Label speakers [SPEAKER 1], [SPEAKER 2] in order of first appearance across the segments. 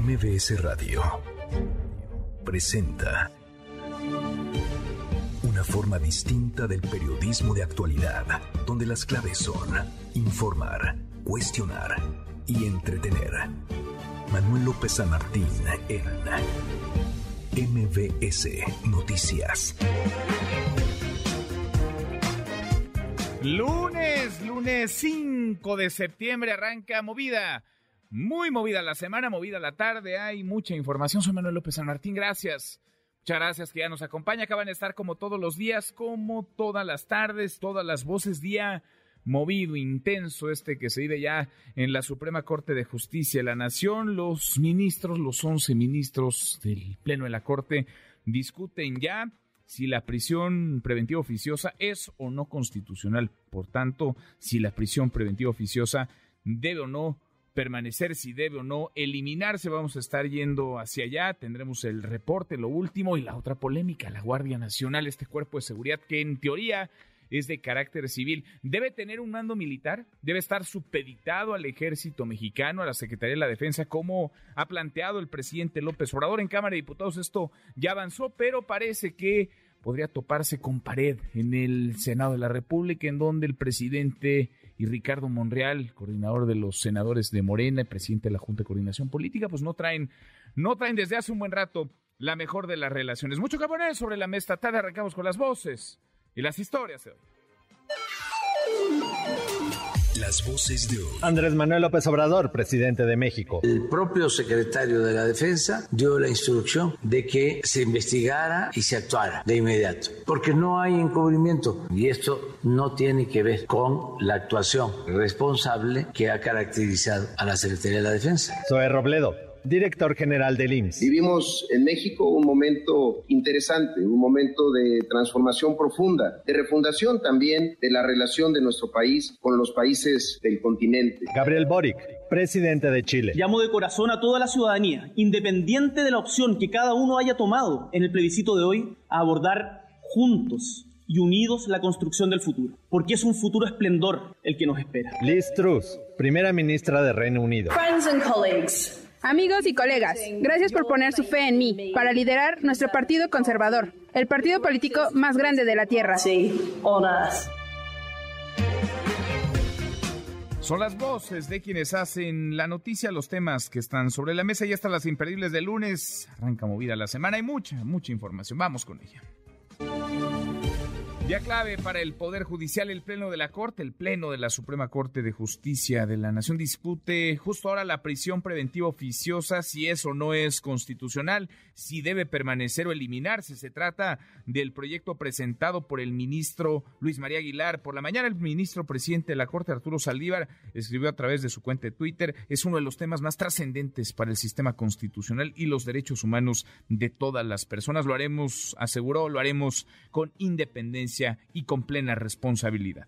[SPEAKER 1] MBS Radio presenta una forma distinta del periodismo de actualidad, donde las claves son informar, cuestionar y entretener. Manuel López San Martín en MBS Noticias.
[SPEAKER 2] Lunes, lunes 5 de septiembre arranca movida. Muy movida la semana, movida la tarde. Hay mucha información. Soy Manuel López San Martín. Gracias. Muchas gracias que ya nos acompaña. Acaban de estar como todos los días, como todas las tardes, todas las voces. Día movido, intenso, este que se vive ya en la Suprema Corte de Justicia de la Nación. Los ministros, los 11 ministros del Pleno de la Corte, discuten ya si la prisión preventiva oficiosa es o no constitucional. Por tanto, si la prisión preventiva oficiosa debe o no permanecer, si debe o no eliminarse. Vamos a estar yendo hacia allá. Tendremos el reporte, lo último y la otra polémica, la Guardia Nacional, este cuerpo de seguridad que en teoría es de carácter civil. ¿Debe tener un mando militar? ¿Debe estar supeditado al ejército mexicano, a la Secretaría de la Defensa, como ha planteado el presidente López Obrador en Cámara de Diputados? Esto ya avanzó, pero parece que podría toparse con pared en el Senado de la República, en donde el presidente y Ricardo Monreal, coordinador de los senadores de Morena y presidente de la Junta de Coordinación Política, pues no traen, no traen desde hace un buen rato la mejor de las relaciones. Mucho que poner sobre la mesa tarde, arrancamos con las voces y las historias de hoy.
[SPEAKER 1] Las voces de hoy.
[SPEAKER 3] Andrés Manuel López Obrador, presidente de México.
[SPEAKER 4] El propio secretario de la Defensa dio la instrucción de que se investigara y se actuara de inmediato, porque no hay encubrimiento y esto no tiene que ver con la actuación responsable que ha caracterizado a la Secretaría de la Defensa.
[SPEAKER 3] Zoe Robledo director general del IMSS.
[SPEAKER 5] Vivimos en México un momento interesante, un momento de transformación profunda, de refundación también de la relación de nuestro país con los países del continente.
[SPEAKER 3] Gabriel Boric, presidente de Chile.
[SPEAKER 6] Llamo de corazón a toda la ciudadanía, independiente de la opción que cada uno haya tomado en el plebiscito de hoy, a abordar juntos y unidos la construcción del futuro, porque es un futuro esplendor el que nos espera.
[SPEAKER 3] Liz Truss, primera ministra de Reino Unido.
[SPEAKER 7] Friends and colleagues. Amigos y colegas, gracias por poner su fe en mí para liderar nuestro partido conservador, el partido político más grande de la Tierra.
[SPEAKER 2] Son las voces de quienes hacen la noticia, los temas que están sobre la mesa y hasta las imperdibles de lunes. Arranca movida la semana, hay mucha, mucha información. Vamos con ella. Día clave para el Poder Judicial, el Pleno de la Corte, el Pleno de la Suprema Corte de Justicia de la Nación discute justo ahora la prisión preventiva oficiosa, si es o no es constitucional, si debe permanecer o eliminarse. Se trata del proyecto presentado por el ministro Luis María Aguilar. Por la mañana el ministro presidente de la Corte, Arturo Saldívar, escribió a través de su cuenta de Twitter, es uno de los temas más trascendentes para el sistema constitucional y los derechos humanos de todas las personas. Lo haremos, aseguró, lo haremos con independencia y con plena responsabilidad.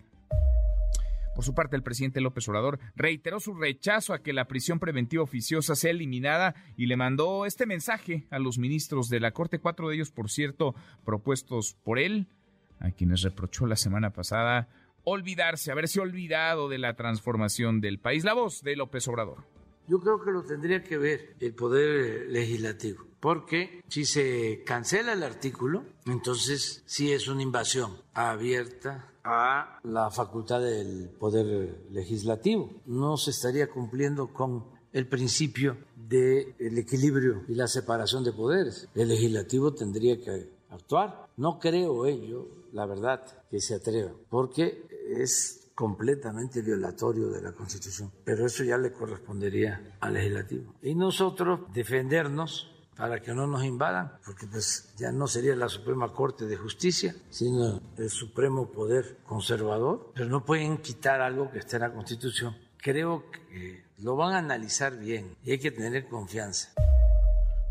[SPEAKER 2] Por su parte, el presidente López Obrador reiteró su rechazo a que la prisión preventiva oficiosa sea eliminada y le mandó este mensaje a los ministros de la Corte, cuatro de ellos, por cierto, propuestos por él, a quienes reprochó la semana pasada olvidarse, haberse olvidado de la transformación del país. La voz de López Obrador.
[SPEAKER 4] Yo creo que lo tendría que ver el Poder Legislativo, porque si se cancela el artículo, entonces sí es una invasión abierta a la facultad del Poder Legislativo. No se estaría cumpliendo con el principio del equilibrio y la separación de poderes. El legislativo tendría que actuar. No creo ello, la verdad, que se atreva, porque es completamente violatorio de la Constitución. Pero eso ya le correspondería al legislativo. Y nosotros defendernos para que no nos invadan, porque pues ya no sería la Suprema Corte de Justicia, sino el Supremo Poder Conservador, pero no pueden quitar algo que esté en la Constitución. Creo que lo van a analizar bien y hay que tener confianza.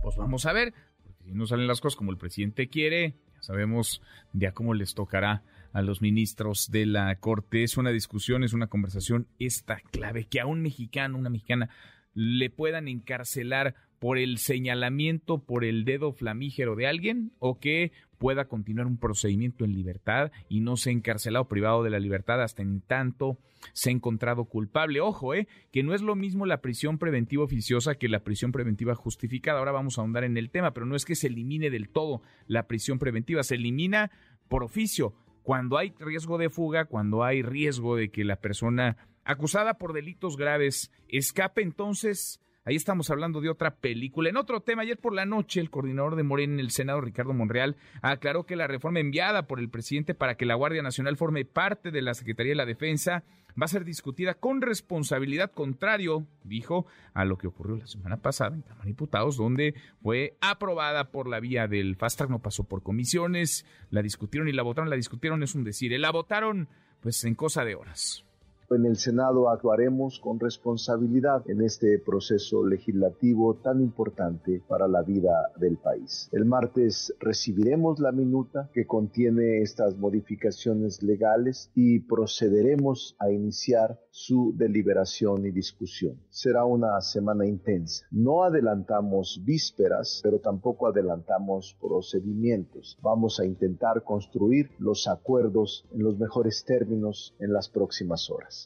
[SPEAKER 2] Pues vamos a ver, porque si no salen las cosas como el presidente quiere, ya sabemos ya cómo les tocará a los ministros de la Corte. Es una discusión, es una conversación esta clave que a un mexicano, una mexicana, le puedan encarcelar por el señalamiento, por el dedo flamígero de alguien o que pueda continuar un procedimiento en libertad y no sea encarcelado privado de la libertad hasta en tanto se ha encontrado culpable. Ojo, eh, que no es lo mismo la prisión preventiva oficiosa que la prisión preventiva justificada. Ahora vamos a ahondar en el tema, pero no es que se elimine del todo la prisión preventiva, se elimina por oficio. Cuando hay riesgo de fuga, cuando hay riesgo de que la persona acusada por delitos graves escape, entonces Ahí estamos hablando de otra película. En otro tema, ayer por la noche, el coordinador de Morena en el Senado, Ricardo Monreal, aclaró que la reforma enviada por el presidente para que la Guardia Nacional forme parte de la Secretaría de la Defensa va a ser discutida con responsabilidad contrario, dijo, a lo que ocurrió la semana pasada en Cámara de Diputados, donde fue aprobada por la vía del fast track, no pasó por comisiones, la discutieron y la votaron, la discutieron es un decir, la votaron pues en cosa de horas.
[SPEAKER 8] En el Senado actuaremos con responsabilidad en este proceso legislativo tan importante para la vida del país. El martes recibiremos la minuta que contiene estas modificaciones legales y procederemos a iniciar su deliberación y discusión. Será una semana intensa. No adelantamos vísperas, pero tampoco adelantamos procedimientos. Vamos a intentar construir los acuerdos en los mejores términos en las próximas horas.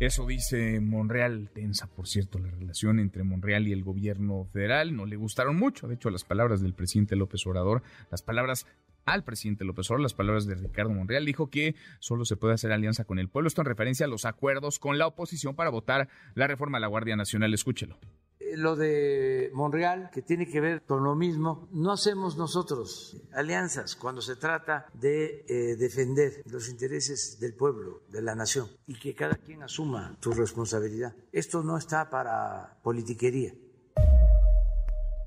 [SPEAKER 2] Eso dice Monreal, tensa por cierto la relación entre Monreal y el gobierno federal, no le gustaron mucho, de hecho las palabras del presidente López Obrador, las palabras al presidente López Obrador, las palabras de Ricardo Monreal, dijo que solo se puede hacer alianza con el pueblo, esto en referencia a los acuerdos con la oposición para votar la reforma a la Guardia Nacional, escúchelo
[SPEAKER 4] lo de Monreal, que tiene que ver con lo mismo, no hacemos nosotros alianzas cuando se trata de eh, defender los intereses del pueblo, de la nación, y que cada quien asuma su responsabilidad. Esto no está para politiquería.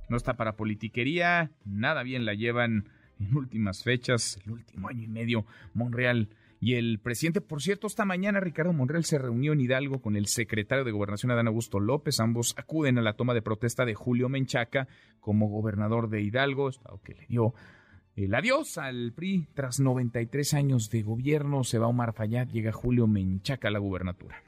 [SPEAKER 2] No está para politiquería, nada bien la llevan en últimas fechas, el último año y medio, Monreal y el presidente. Por cierto, esta mañana Ricardo Monreal se reunió en Hidalgo con el secretario de Gobernación Adán Augusto López. Ambos acuden a la toma de protesta de Julio Menchaca como gobernador de Hidalgo, estado que le dio el adiós al PRI. Tras 93 años de gobierno, se va Omar Fayad, llega Julio Menchaca a la gubernatura.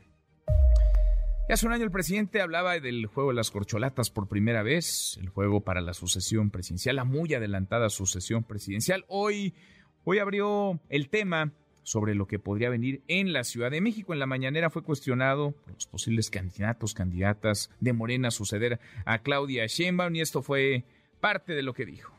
[SPEAKER 2] hace un año el presidente hablaba del juego de las corcholatas por primera vez, el juego para la sucesión presidencial, la muy adelantada sucesión presidencial. Hoy, hoy abrió el tema sobre lo que podría venir en la Ciudad de México. En la mañanera fue cuestionado por los posibles candidatos, candidatas de Morena a suceder a Claudia Sheinbaum y esto fue parte de lo que dijo.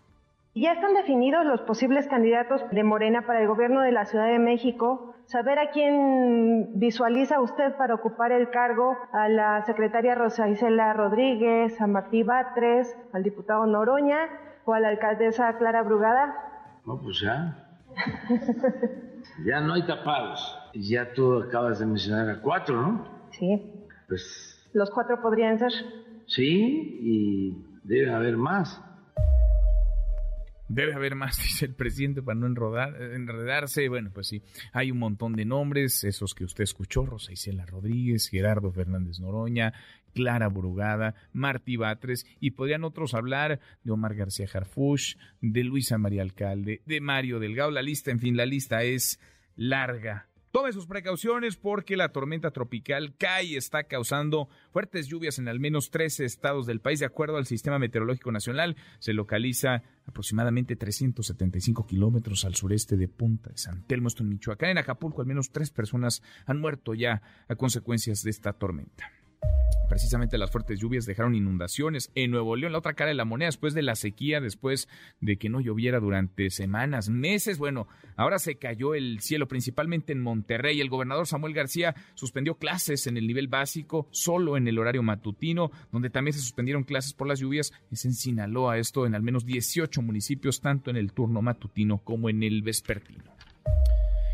[SPEAKER 9] Ya están definidos los posibles candidatos de Morena para el gobierno de la Ciudad de México. Saber a quién visualiza usted para ocupar el cargo, a la secretaria Rosa Isela Rodríguez, a Martí Batres, al diputado Noroña o a la alcaldesa Clara Brugada.
[SPEAKER 4] No, pues ya. Ya no hay tapados. Ya tú acabas de mencionar a cuatro, ¿no?
[SPEAKER 9] Sí.
[SPEAKER 4] Pues.
[SPEAKER 9] Los cuatro podrían ser.
[SPEAKER 4] Sí, y deben haber más.
[SPEAKER 2] Debe haber más, dice el presidente, para no enredarse. Bueno, pues sí, hay un montón de nombres, esos que usted escuchó, Rosa Isela Rodríguez, Gerardo Fernández Noroña, Clara Brugada, Martí Batres, y podrían otros hablar de Omar García Jarfush, de Luisa María Alcalde, de Mario Delgado. La lista, en fin, la lista es larga. Tome sus precauciones porque la tormenta tropical Kai está causando fuertes lluvias en al menos 13 estados del país. De acuerdo al Sistema Meteorológico Nacional, se localiza aproximadamente 375 kilómetros al sureste de Punta de San Telmo, esto en Michoacán. En Acapulco, al menos tres personas han muerto ya a consecuencias de esta tormenta. Precisamente las fuertes lluvias dejaron inundaciones en Nuevo León, la otra cara de la moneda, después de la sequía, después de que no lloviera durante semanas, meses. Bueno, ahora se cayó el cielo, principalmente en Monterrey. El gobernador Samuel García suspendió clases en el nivel básico, solo en el horario matutino, donde también se suspendieron clases por las lluvias. Es en Sinaloa, esto en al menos 18 municipios, tanto en el turno matutino como en el vespertino.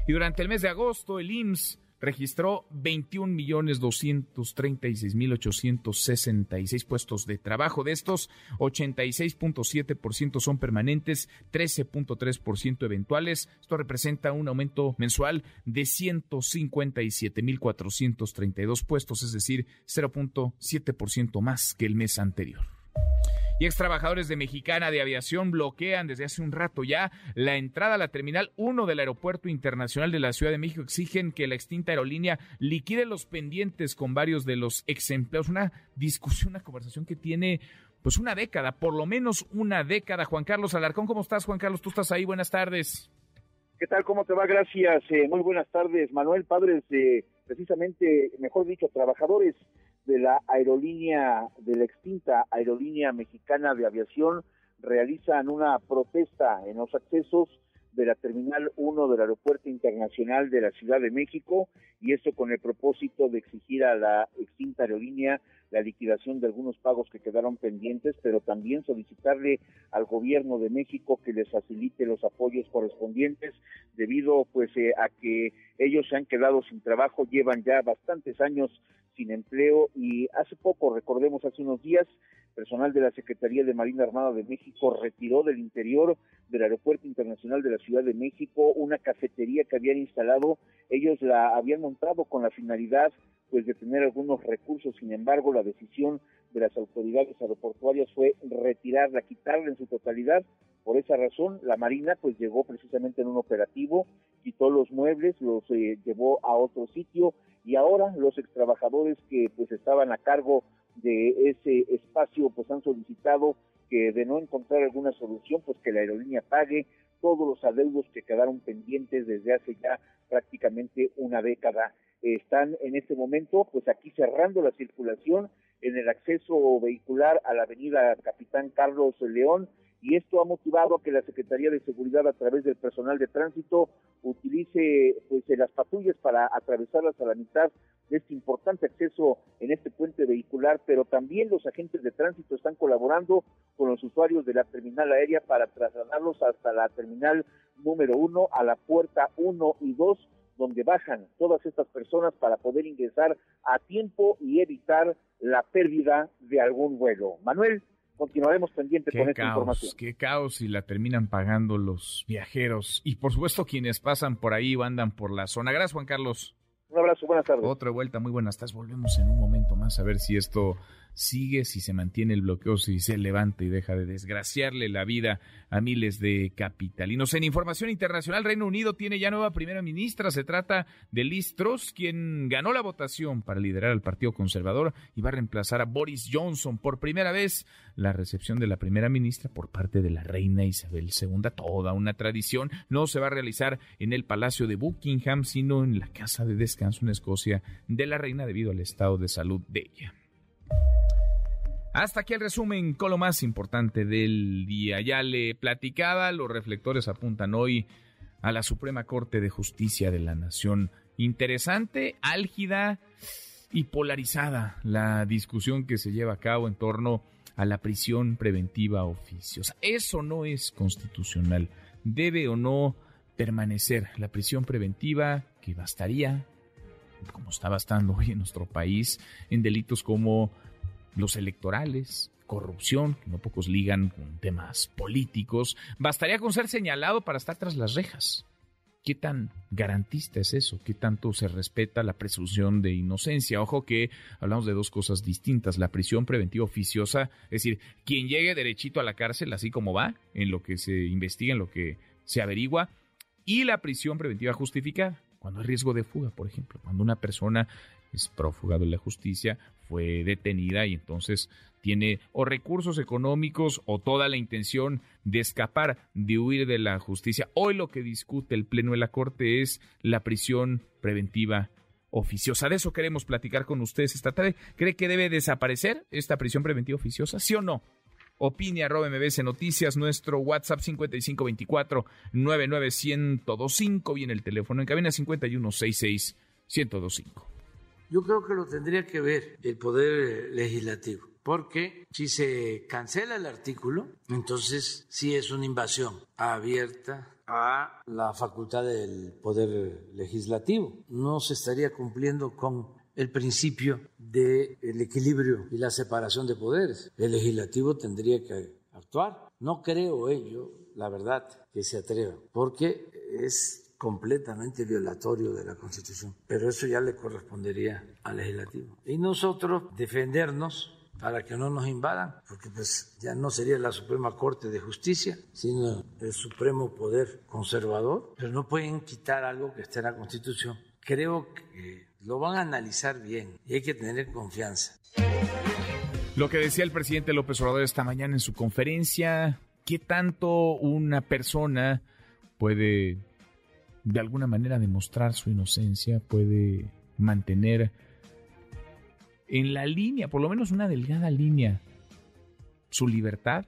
[SPEAKER 2] Y durante el mes de agosto, el IMSS registró 21.236.866 puestos de trabajo. De estos, 86.7% son permanentes, 13.3% eventuales. Esto representa un aumento mensual de 157.432 puestos, es decir, 0.7% más que el mes anterior. Y ex trabajadores de Mexicana de Aviación bloquean desde hace un rato ya la entrada a la Terminal 1 del Aeropuerto Internacional de la Ciudad de México. Exigen que la extinta aerolínea liquide los pendientes con varios de los ex empleados. Una discusión, una conversación que tiene pues una década, por lo menos una década. Juan Carlos Alarcón, ¿cómo estás, Juan Carlos? Tú estás ahí, buenas tardes.
[SPEAKER 10] ¿Qué tal? ¿Cómo te va? Gracias. Eh, muy buenas tardes, Manuel. Padres de, precisamente, mejor dicho, trabajadores de la aerolínea, de la extinta aerolínea mexicana de aviación, realizan una protesta en los accesos de la Terminal 1 del Aeropuerto Internacional de la Ciudad de México y esto con el propósito de exigir a la extinta aerolínea la liquidación de algunos pagos que quedaron pendientes, pero también solicitarle al gobierno de México que les facilite los apoyos correspondientes debido pues eh, a que ellos se han quedado sin trabajo, llevan ya bastantes años sin empleo y hace poco, recordemos hace unos días, personal de la Secretaría de Marina Armada de México retiró del interior del Aeropuerto Internacional de la Ciudad de México una cafetería que habían instalado, ellos la habían montado con la finalidad pues de tener algunos recursos, sin embargo la decisión de las autoridades aeroportuarias fue retirarla, quitarla en su totalidad, por esa razón la Marina pues llegó precisamente en un operativo, quitó los muebles, los eh, llevó a otro sitio y ahora los extrabajadores que pues estaban a cargo de ese espacio pues han solicitado que de no encontrar alguna solución pues que la aerolínea pague todos los adeudos que quedaron pendientes desde hace ya prácticamente una década. Están en este momento pues aquí cerrando la circulación en el acceso vehicular a la avenida Capitán Carlos León y esto ha motivado a que la Secretaría de Seguridad a través del personal de tránsito utilice pues las patrullas para atravesarlas a la mitad de este importante acceso en este puente vehicular, pero también los agentes de tránsito están colaborando con los usuarios de la terminal aérea para trasladarlos hasta la terminal número uno, a la puerta uno y dos, donde bajan todas estas personas para poder ingresar a tiempo y evitar la pérdida de algún vuelo. Manuel, continuaremos pendientes con esta información.
[SPEAKER 2] Qué caos y la terminan pagando los viajeros y por supuesto quienes pasan por ahí o andan por la zona. Gracias Juan Carlos.
[SPEAKER 10] Un abrazo, buenas tardes.
[SPEAKER 2] Otra vuelta, muy buenas tardes. Volvemos en un momento más a ver si esto sigue, si se mantiene el bloqueo, si se levanta y deja de desgraciarle la vida a miles de capitalinos. En información internacional, Reino Unido tiene ya nueva primera ministra. Se trata de Liz Truss, quien ganó la votación para liderar al Partido Conservador y va a reemplazar a Boris Johnson. Por primera vez, la recepción de la primera ministra por parte de la reina Isabel II, toda una tradición, no se va a realizar en el Palacio de Buckingham, sino en la casa de descanso en Escocia de la reina debido al estado de salud de ella. Hasta aquí el resumen con lo más importante del día. Ya le platicaba, los reflectores apuntan hoy a la Suprema Corte de Justicia de la Nación. Interesante, álgida y polarizada la discusión que se lleva a cabo en torno a la prisión preventiva oficiosa. Eso no es constitucional. Debe o no permanecer la prisión preventiva que bastaría, como está bastando hoy en nuestro país, en delitos como los electorales, corrupción, que no pocos ligan con temas políticos, bastaría con ser señalado para estar tras las rejas. ¿Qué tan garantista es eso? ¿Qué tanto se respeta la presunción de inocencia? Ojo que hablamos de dos cosas distintas. La prisión preventiva oficiosa, es decir, quien llegue derechito a la cárcel, así como va, en lo que se investiga, en lo que se averigua, y la prisión preventiva justificada, cuando hay riesgo de fuga, por ejemplo, cuando una persona es prófuga de la justicia, fue detenida y entonces tiene o recursos económicos o toda la intención de escapar, de huir de la justicia. Hoy lo que discute el Pleno de la Corte es la prisión preventiva oficiosa. De eso queremos platicar con ustedes esta tarde. ¿Cree que debe desaparecer esta prisión preventiva oficiosa? ¿Sí o no? Opine arroba MBS Noticias, nuestro WhatsApp 5524 99125 viene el teléfono en cabina 5166 1025.
[SPEAKER 4] Yo creo que lo tendría que ver el Poder Legislativo, porque si se cancela el artículo, entonces sí es una invasión abierta a la facultad del Poder Legislativo. No se estaría cumpliendo con el principio del equilibrio y la separación de poderes. El legislativo tendría que actuar. No creo ello, la verdad, que se atreva, porque es completamente violatorio de la Constitución. Pero eso ya le correspondería al legislativo. Y nosotros defendernos para que no nos invadan, porque pues ya no sería la Suprema Corte de Justicia, sino el Supremo Poder Conservador, pero no pueden quitar algo que esté en la Constitución. Creo que lo van a analizar bien y hay que tener confianza.
[SPEAKER 2] Lo que decía el presidente López Obrador esta mañana en su conferencia, ¿qué tanto una persona puede de alguna manera demostrar su inocencia, puede mantener en la línea, por lo menos una delgada línea, su libertad?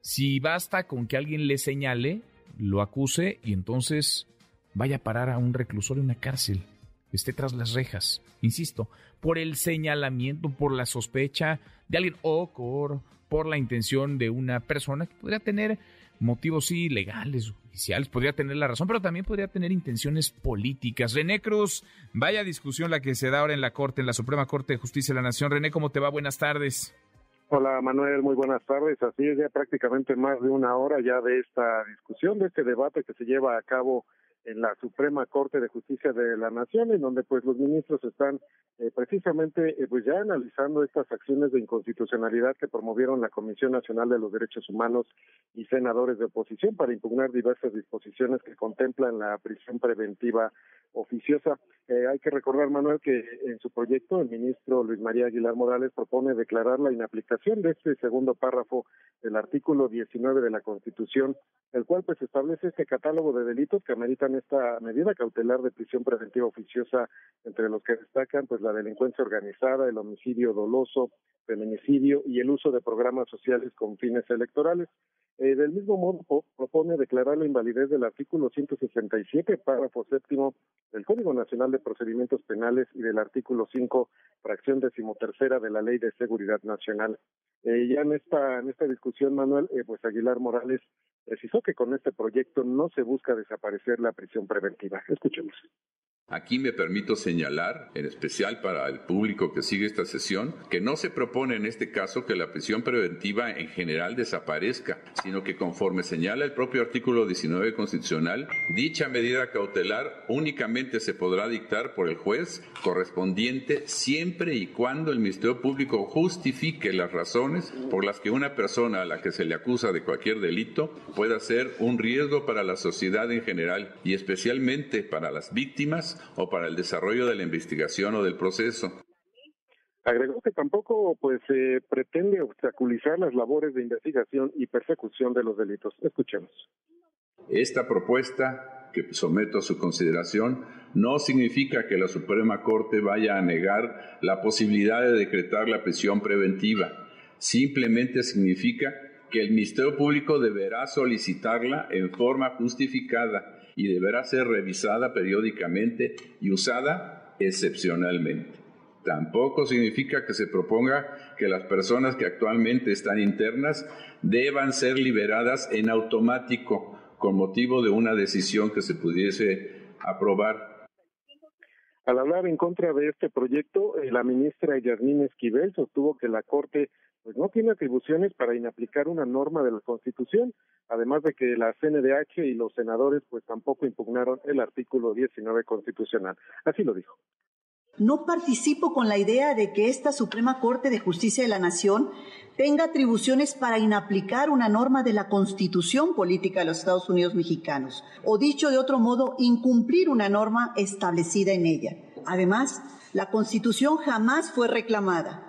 [SPEAKER 2] Si basta con que alguien le señale, lo acuse y entonces vaya a parar a un reclusorio, una cárcel, esté tras las rejas, insisto, por el señalamiento, por la sospecha de alguien o por, por la intención de una persona que podría tener motivos sí legales, oficiales, podría tener la razón, pero también podría tener intenciones políticas. René Cruz, vaya discusión la que se da ahora en la Corte, en la Suprema Corte de Justicia de la Nación. René, ¿cómo te va? Buenas tardes.
[SPEAKER 11] Hola Manuel, muy buenas tardes. Así es, ya prácticamente más de una hora ya de esta discusión, de este debate que se lleva a cabo en la Suprema Corte de Justicia de la Nación, en donde pues los ministros están eh, precisamente eh, pues ya analizando estas acciones de inconstitucionalidad que promovieron la Comisión Nacional de los Derechos Humanos y senadores de oposición para impugnar diversas disposiciones que contemplan la prisión preventiva oficiosa. Eh, hay que recordar, Manuel, que en su proyecto el ministro Luis María Aguilar Morales propone declarar la inaplicación de este segundo párrafo del artículo 19 de la Constitución, el cual pues establece este catálogo de delitos que ameritan esta medida cautelar de prisión preventiva oficiosa, entre los que destacan pues la delincuencia organizada, el homicidio doloso, feminicidio y el uso de programas sociales con fines electorales. Eh, del mismo modo, propone declarar la invalidez del artículo 167, párrafo séptimo del Código Nacional de Procedimientos Penales y del artículo 5, fracción decimotercera de la Ley de Seguridad Nacional. Eh, ya en esta, en esta discusión, Manuel, eh, pues Aguilar Morales precisó que con este proyecto no se busca desaparecer la prisión preventiva. Escuchemos.
[SPEAKER 12] Aquí me permito señalar, en especial para el público que sigue esta sesión, que no se propone en este caso que la prisión preventiva en general desaparezca, sino que conforme señala el propio artículo 19 constitucional, dicha medida cautelar únicamente se podrá dictar por el juez correspondiente siempre y cuando el Ministerio Público justifique las razones por las que una persona a la que se le acusa de cualquier delito pueda ser un riesgo para la sociedad en general y especialmente para las víctimas o para el desarrollo de la investigación o del proceso.
[SPEAKER 11] Agregó que tampoco pues se pretende obstaculizar las labores de investigación y persecución de los delitos. Escuchemos.
[SPEAKER 12] Esta propuesta que someto a su consideración no significa que la Suprema Corte vaya a negar la posibilidad de decretar la prisión preventiva. Simplemente significa que el Ministerio Público deberá solicitarla en forma justificada y deberá ser revisada periódicamente y usada excepcionalmente. Tampoco significa que se proponga que las personas que actualmente están internas deban ser liberadas en automático con motivo de una decisión que se pudiese aprobar.
[SPEAKER 11] Al hablar en contra de este proyecto, eh, la ministra Yasmín Esquivel sostuvo que la Corte pues no tiene atribuciones para inaplicar una norma de la Constitución, además de que la CNDH y los senadores pues tampoco impugnaron el artículo 19 constitucional. Así lo dijo.
[SPEAKER 13] No participo con la idea de que esta Suprema Corte de Justicia de la Nación tenga atribuciones para inaplicar una norma de la Constitución Política de los Estados Unidos Mexicanos, o dicho de otro modo, incumplir una norma establecida en ella. Además, la Constitución jamás fue reclamada.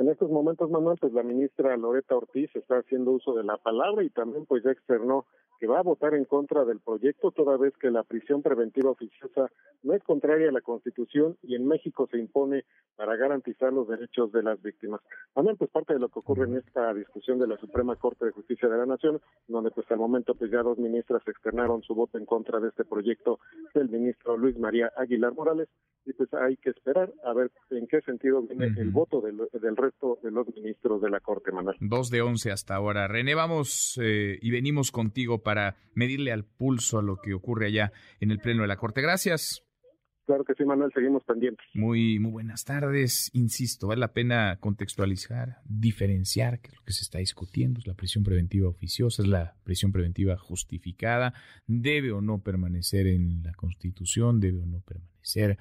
[SPEAKER 11] En estos momentos, Manuel, pues la ministra Loreta Ortiz está haciendo uso de la palabra y también pues ya externó que va a votar en contra del proyecto toda vez que la prisión preventiva oficiosa no es contraria a la Constitución y en México se impone para garantizar los derechos de las víctimas. Manuel, pues parte de lo que ocurre en esta discusión de la Suprema Corte de Justicia de la Nación, donde pues al momento pues ya dos ministras externaron su voto en contra de este proyecto del ministro Luis María Aguilar Morales y pues hay que esperar a ver en qué sentido viene el voto del, resto de los ministros de la Corte, Manuel.
[SPEAKER 2] Dos de once hasta ahora. René, vamos eh, y venimos contigo para medirle al pulso a lo que ocurre allá en el Pleno de la Corte. Gracias.
[SPEAKER 11] Claro que sí, Manuel, seguimos pendientes.
[SPEAKER 2] Muy, muy buenas tardes. Insisto, vale la pena contextualizar, diferenciar qué es lo que se está discutiendo. Es la prisión preventiva oficiosa, es la prisión preventiva justificada. Debe o no permanecer en la Constitución, debe o no permanecer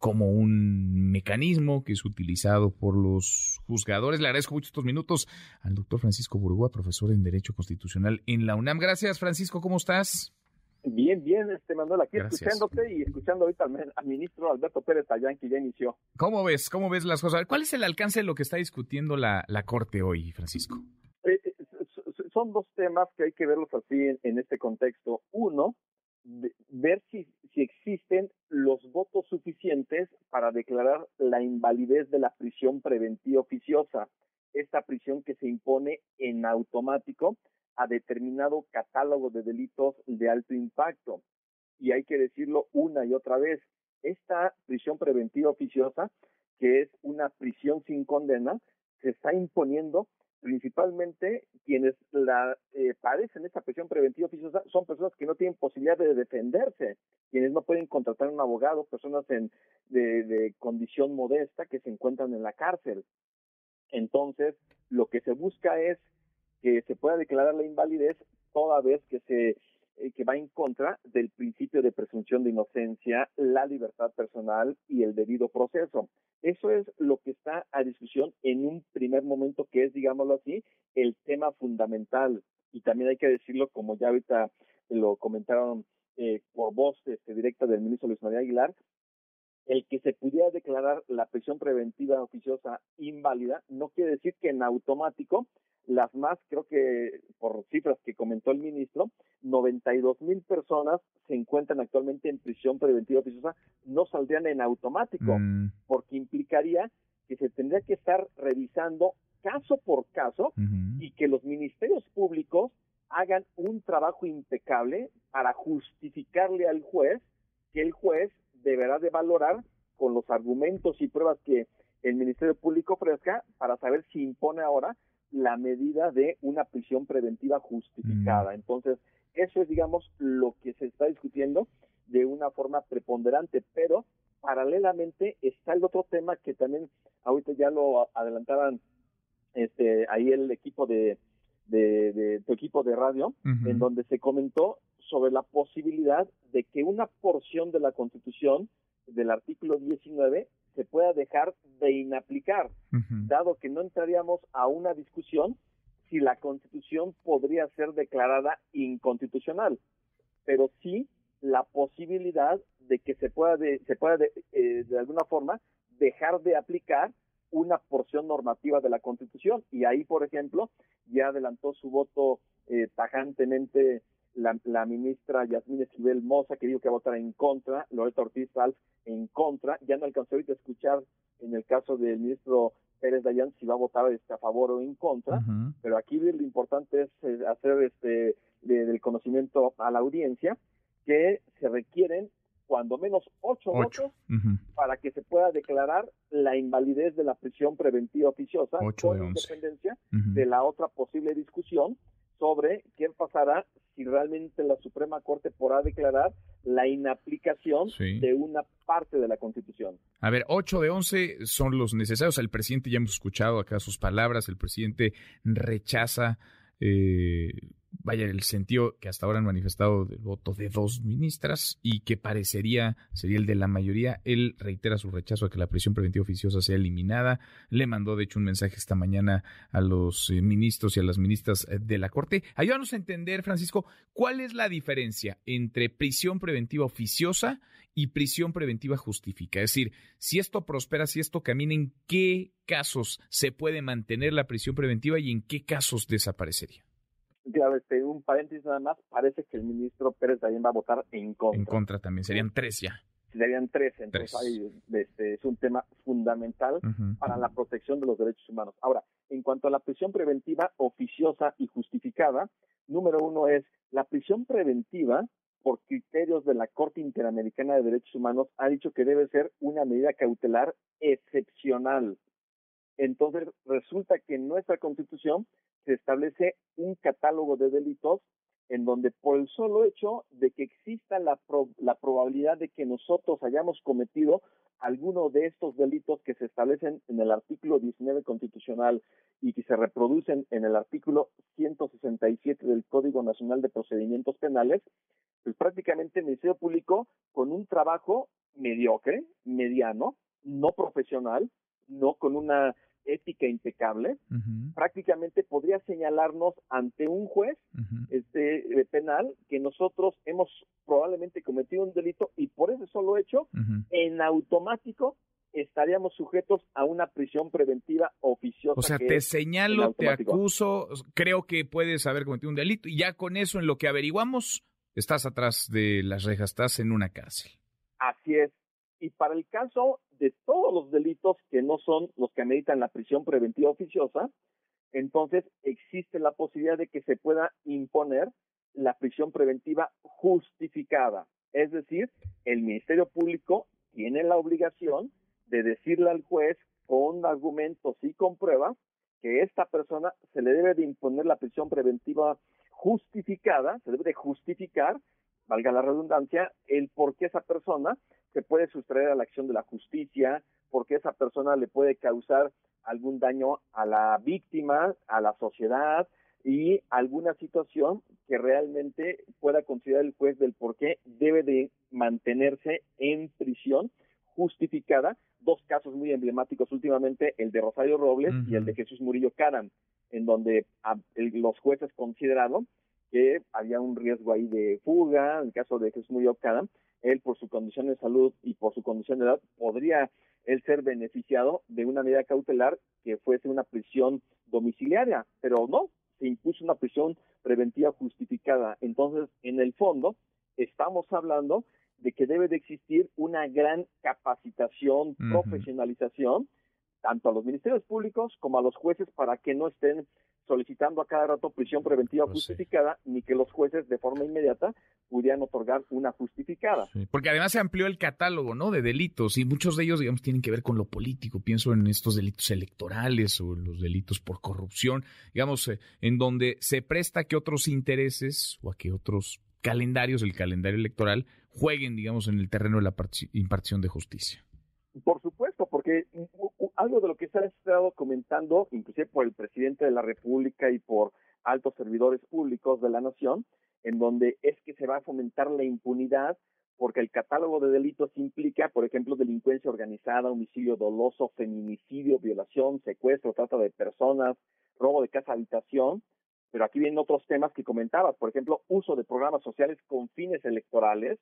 [SPEAKER 2] como un mecanismo que es utilizado por los juzgadores. Le agradezco mucho estos minutos al doctor Francisco Burgoa, profesor en Derecho Constitucional en la UNAM. Gracias, Francisco, ¿cómo estás?
[SPEAKER 10] Bien, bien, este Manuel, aquí escuchándote y escuchando ahorita al, ministro Alberto Pérez Tallán, que ya inició.
[SPEAKER 2] ¿Cómo ves? ¿Cómo ves las cosas? ¿Cuál es el alcance de lo que está discutiendo la, la Corte hoy, Francisco?
[SPEAKER 10] Eh, eh, son dos temas que hay que verlos así en, este contexto. Uno, ver si, si existen los votos suficientes para declarar la invalidez de la prisión preventiva oficiosa, esta prisión que se impone en automático a determinado catálogo de delitos de alto impacto. Y hay que decirlo una y otra vez, esta prisión preventiva oficiosa, que es una prisión sin condena, se está imponiendo principalmente quienes la eh, padecen esta prisión preventiva son personas que no tienen posibilidad de defenderse, quienes no pueden contratar un abogado, personas en, de condición modesta que se encuentran en la cárcel. Entonces, lo que se busca es que se pueda declarar la invalidez toda vez que se eh, que va en contra del principio de presunción de inocencia, la libertad personal y el debido proceso. Eso es lo que está a discusión en un primer momento, que es, digámoslo así, el tema fundamental. Y también hay que decirlo, como ya ahorita lo comentaron eh, por voz este, directa del ministro Luis María Aguilar, el que se pudiera declarar la prisión preventiva oficiosa inválida no quiere decir que en automático las más, creo que por cifras que comentó el ministro, 92 mil personas se encuentran actualmente en prisión preventiva oficiosa, no saldrían en automático, mm. porque implicaría que se tendría que estar revisando caso por caso y que los ministerios públicos hagan un trabajo impecable para justificarle al juez que el juez deberá de valorar con los argumentos y pruebas que el Ministerio Público ofrezca para saber si impone ahora la medida de una prisión preventiva justificada. Mm. Entonces, eso es, digamos, lo que se está discutiendo de una forma preponderante, pero paralelamente está el otro tema que también ahorita ya lo adelantaban este ahí el equipo de, de, tu equipo de radio, en donde se comentó sobre la posibilidad de que una porción de la Constitución del artículo 19 se pueda dejar de inaplicar, dado que no entraríamos a una discusión si la Constitución podría ser declarada inconstitucional, pero sí la posibilidad de que se pueda de, se pueda de, eh, de alguna forma dejar de aplicar una porción normativa de la Constitución. Y ahí, por ejemplo, ya adelantó su voto eh, tajantemente la, ministra Yasmín Esquivel Moza, que dijo que va a votar en contra, Loreta Ortiz Salz en contra, ya no alcanzó ahorita a escuchar en el caso del ministro Pérez Dayan si va a votar este, a favor o en contra, pero aquí lo importante es eh, hacer este del conocimiento a la audiencia que se requieren cuando menos ocho, votos para que se pueda declarar la invalidez de la prisión preventiva oficiosa con independencia de la otra posible discusión sobre qué pasará si realmente la Suprema Corte podrá declarar la inaplicación de una parte de la Constitución.
[SPEAKER 2] A ver, 8 de 11 son los necesarios. El presidente, ya hemos escuchado acá sus palabras, el presidente rechaza eh, vaya, el sentido que hasta ahora han manifestado del voto de dos ministras y que parecería sería el de la mayoría. Él reitera su rechazo a que la prisión preventiva oficiosa sea eliminada. Le mandó, de hecho, un mensaje esta mañana a los eh, ministros y a las ministras eh, de la Corte. Ayúdanos a entender, Francisco, cuál es la diferencia entre prisión preventiva oficiosa y prisión preventiva justifica. Es decir, si esto prospera, si esto camina, ¿en qué casos se puede mantener la prisión preventiva y en qué casos desaparecería?
[SPEAKER 10] Claro, este, un paréntesis nada más, parece que el ministro Pérez también va a votar en contra.
[SPEAKER 2] En contra también, serían tres ya.
[SPEAKER 10] Serían tres, entonces este, es un tema fundamental para la protección de los derechos humanos. Ahora, en cuanto a la prisión preventiva oficiosa y justificada, número uno es la prisión preventiva por criterios de la Corte Interamericana de Derechos Humanos ha dicho que debe ser una medida cautelar excepcional. Entonces, resulta que en nuestra Constitución se establece un catálogo de delitos en donde por el solo hecho de que exista la, la probabilidad de que nosotros hayamos cometido alguno de estos delitos que se establecen en el artículo 19 constitucional y que se reproducen en el artículo 167 del Código Nacional de Procedimientos Penales, pues prácticamente el Ministerio Público, con un trabajo mediocre, mediano, no profesional, no con una ética impecable, prácticamente podría señalarnos ante un juez este, penal que nosotros hemos probablemente cometido un delito y por ese solo hecho, en automático estaríamos sujetos a una prisión preventiva oficiosa.
[SPEAKER 2] O sea, te señalo, te acuso, creo que puedes haber cometido un delito y ya con eso en lo que averiguamos, estás atrás de las rejas, estás en una cárcel.
[SPEAKER 10] Así es. Y para el caso de todos los delitos que no son los que ameritan la prisión preventiva oficiosa, entonces existe la posibilidad de que se pueda imponer la prisión preventiva justificada. Es decir, el Ministerio Público tiene la obligación de decirle al juez con argumentos y con pruebas que esta persona se le debe de imponer la prisión preventiva justificada, se debe de justificar, valga la redundancia, el por qué esa persona se puede sustraer a la acción de la justicia, por qué esa persona le puede causar algún daño a la víctima, a la sociedad y alguna situación que realmente pueda considerar el juez del por qué debe de mantenerse en prisión justificada. Dos casos muy emblemáticos últimamente, el de Rosario Robles y el de Jesús Murillo Caram, en donde los jueces consideraron que había un riesgo ahí de fuga, en el caso de Jesús Murillo Caram, él por su condición de salud y por su condición de edad podría él ser beneficiado de una medida cautelar que fuese una prisión domiciliaria, pero no, se impuso una prisión preventiva justificada. Entonces, en el fondo, estamos hablando de que debe de existir una gran capacitación, profesionalización, tanto a los ministerios públicos como a los jueces para que no estén solicitando a cada rato prisión preventiva pues justificada, ni que los jueces de forma inmediata pudieran otorgar una justificada.
[SPEAKER 2] porque además se amplió el catálogo, ¿no? De delitos y muchos de ellos, digamos, tienen que ver con lo político. Pienso en estos delitos electorales o los delitos por corrupción, digamos, eh, en donde se presta que otros intereses o a que otros calendarios, el calendario electoral, jueguen, digamos, en el terreno de la impartición de justicia.
[SPEAKER 10] Por supuesto, porque algo de lo que se ha estado comentando, inclusive por el presidente de la República y por altos servidores públicos de la nación, en donde es que se va a fomentar la impunidad porque el catálogo de delitos implica, por ejemplo, delincuencia organizada, homicidio doloso, feminicidio, violación, secuestro, trata de personas, robo de casa habitación, pero aquí vienen otros temas que comentabas, por ejemplo, uso de programas sociales con fines electorales,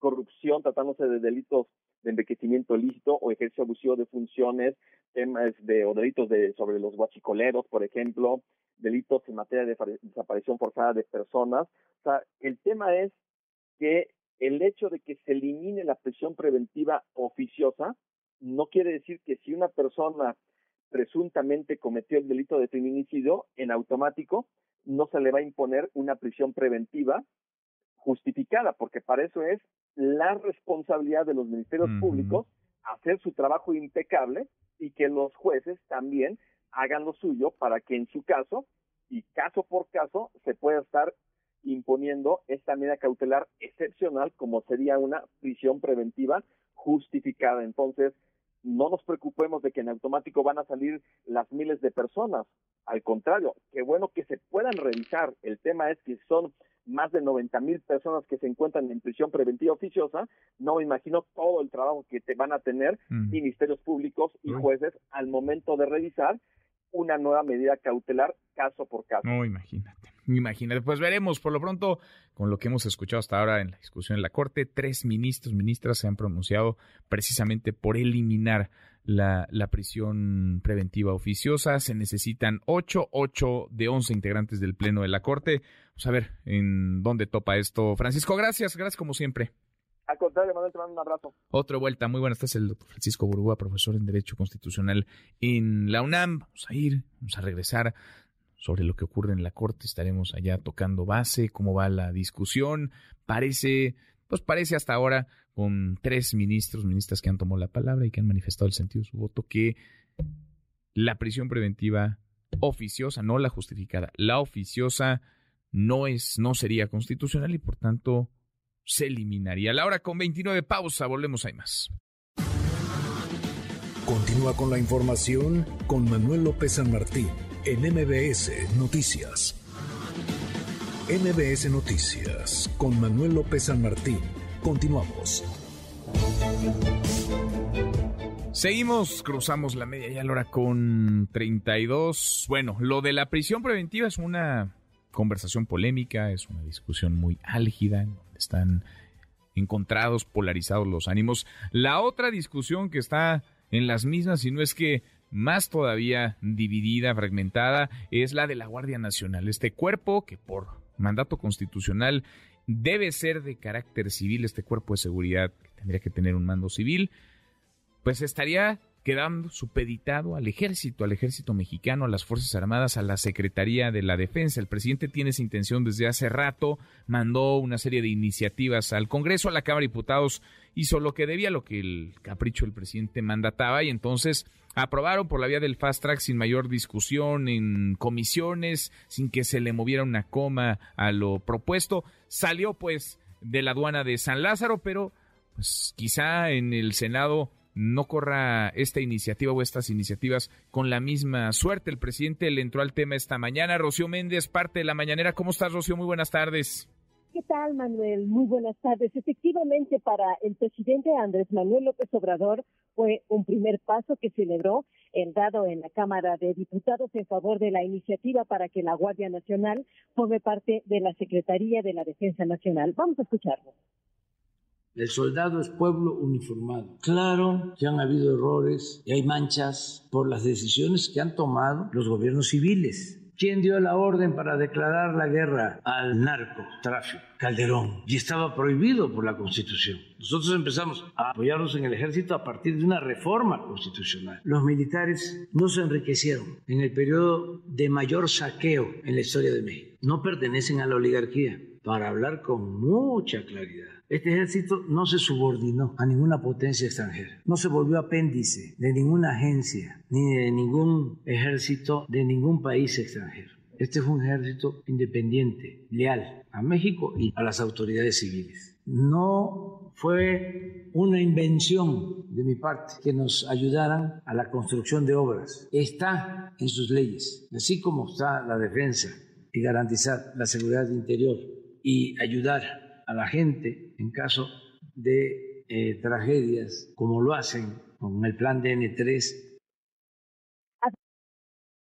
[SPEAKER 10] corrupción tratándose de delitos de enriquecimiento ilícito o ejercicio abusivo de funciones, temas de o delitos de sobre los guachicoleros, por ejemplo, delitos en materia de desaparición forzada de personas. O sea, el tema es que el hecho de que se elimine la prisión preventiva oficiosa no quiere decir que si una persona presuntamente cometió el delito de feminicidio, en automático no se le va a imponer una prisión preventiva justificada, porque para eso es la responsabilidad de los ministerios públicos hacer su trabajo impecable y que los jueces también hagan lo suyo para que en su caso y caso por caso se pueda estar imponiendo esta medida cautelar excepcional como sería una prisión preventiva justificada. Entonces, no nos preocupemos de que en automático van a salir las miles de personas. Al contrario, qué bueno que se puedan revisar. El tema es que son más de 90 mil personas que se encuentran en prisión preventiva oficiosa, no me imagino todo el trabajo que te van a tener ministerios públicos y jueces al momento de revisar una nueva medida cautelar caso por caso.
[SPEAKER 2] No, imagínate, imagínate. Pues veremos, por lo pronto, con lo que hemos escuchado hasta ahora en la discusión en la Corte, tres ministros, ministras se han pronunciado precisamente por eliminar la, la, prisión preventiva oficiosa. Se necesitan ocho, ocho de once integrantes del Pleno de la Corte. Vamos a ver en dónde topa esto. Francisco, gracias, gracias como siempre.
[SPEAKER 10] Al contrario, Manuel, te mando un abrazo.
[SPEAKER 2] Otra vuelta, muy buenas tardes, el doctor Francisco Burúa, profesor en Derecho Constitucional en la UNAM. Vamos a ir, vamos a regresar sobre lo que ocurre en la Corte. Estaremos allá tocando base, cómo va la discusión. Parece, pues parece hasta ahora con tres ministros, ministras que han tomado la palabra y que han manifestado el sentido de su voto, que la prisión preventiva oficiosa, no la justificada, la oficiosa no es, no sería constitucional y por tanto se eliminaría. La hora con 29 pausa, volvemos hay más.
[SPEAKER 1] Continúa con la información con Manuel López San Martín en MBS Noticias. MBS Noticias con Manuel López San Martín. Continuamos.
[SPEAKER 2] Seguimos, cruzamos la media ya la hora con 32. Bueno, lo de la prisión preventiva es una conversación polémica, es una discusión muy álgida, están encontrados, polarizados los ánimos. La otra discusión que está en las mismas, y no es que más todavía dividida, fragmentada, es la de la Guardia Nacional. Este cuerpo que por mandato constitucional debe ser de carácter civil, este cuerpo de seguridad que tendría que tener un mando civil, pues estaría quedando supeditado al ejército, al ejército mexicano, a las Fuerzas Armadas, a la Secretaría de la Defensa. El presidente tiene esa intención desde hace rato, mandó una serie de iniciativas al Congreso, a la Cámara de Diputados, hizo lo que debía, lo que el capricho del presidente mandataba y entonces aprobaron por la vía del fast track sin mayor discusión en comisiones, sin que se le moviera una coma a lo propuesto. Salió pues de la aduana de San Lázaro, pero pues quizá en el Senado no corra esta iniciativa o estas iniciativas con la misma suerte. El presidente le entró al tema esta mañana. Rocío Méndez, parte de la mañanera. ¿Cómo estás, Rocío? Muy buenas tardes.
[SPEAKER 14] ¿Qué tal, Manuel? Muy buenas tardes. Efectivamente, para el presidente Andrés Manuel López Obrador fue un primer paso que celebró el dado en la Cámara de Diputados en favor de la iniciativa para que la Guardia Nacional forme parte de la Secretaría de la Defensa Nacional. Vamos a escucharlo.
[SPEAKER 4] El soldado es pueblo uniformado. Claro que han habido errores y hay manchas por las decisiones que han tomado los gobiernos civiles. ¿Quién dio la orden para declarar la guerra al narcotráfico? Calderón. Y estaba prohibido por la Constitución. Nosotros empezamos a apoyarnos en el ejército a partir de una reforma constitucional. Los militares no se enriquecieron en el periodo de mayor saqueo en la historia de México. No pertenecen a la oligarquía. Para hablar con mucha claridad este ejército no se subordinó a ninguna potencia extranjera, no se volvió apéndice de ninguna agencia ni de ningún ejército de ningún país extranjero. Este fue un ejército independiente, leal a México y a las autoridades civiles. No fue una invención de mi parte que nos ayudaran a la construcción de obras. Está en sus leyes, así como está la defensa y garantizar la seguridad interior y ayudar a la gente en caso de eh, tragedias, como lo hacen con el plan DN3.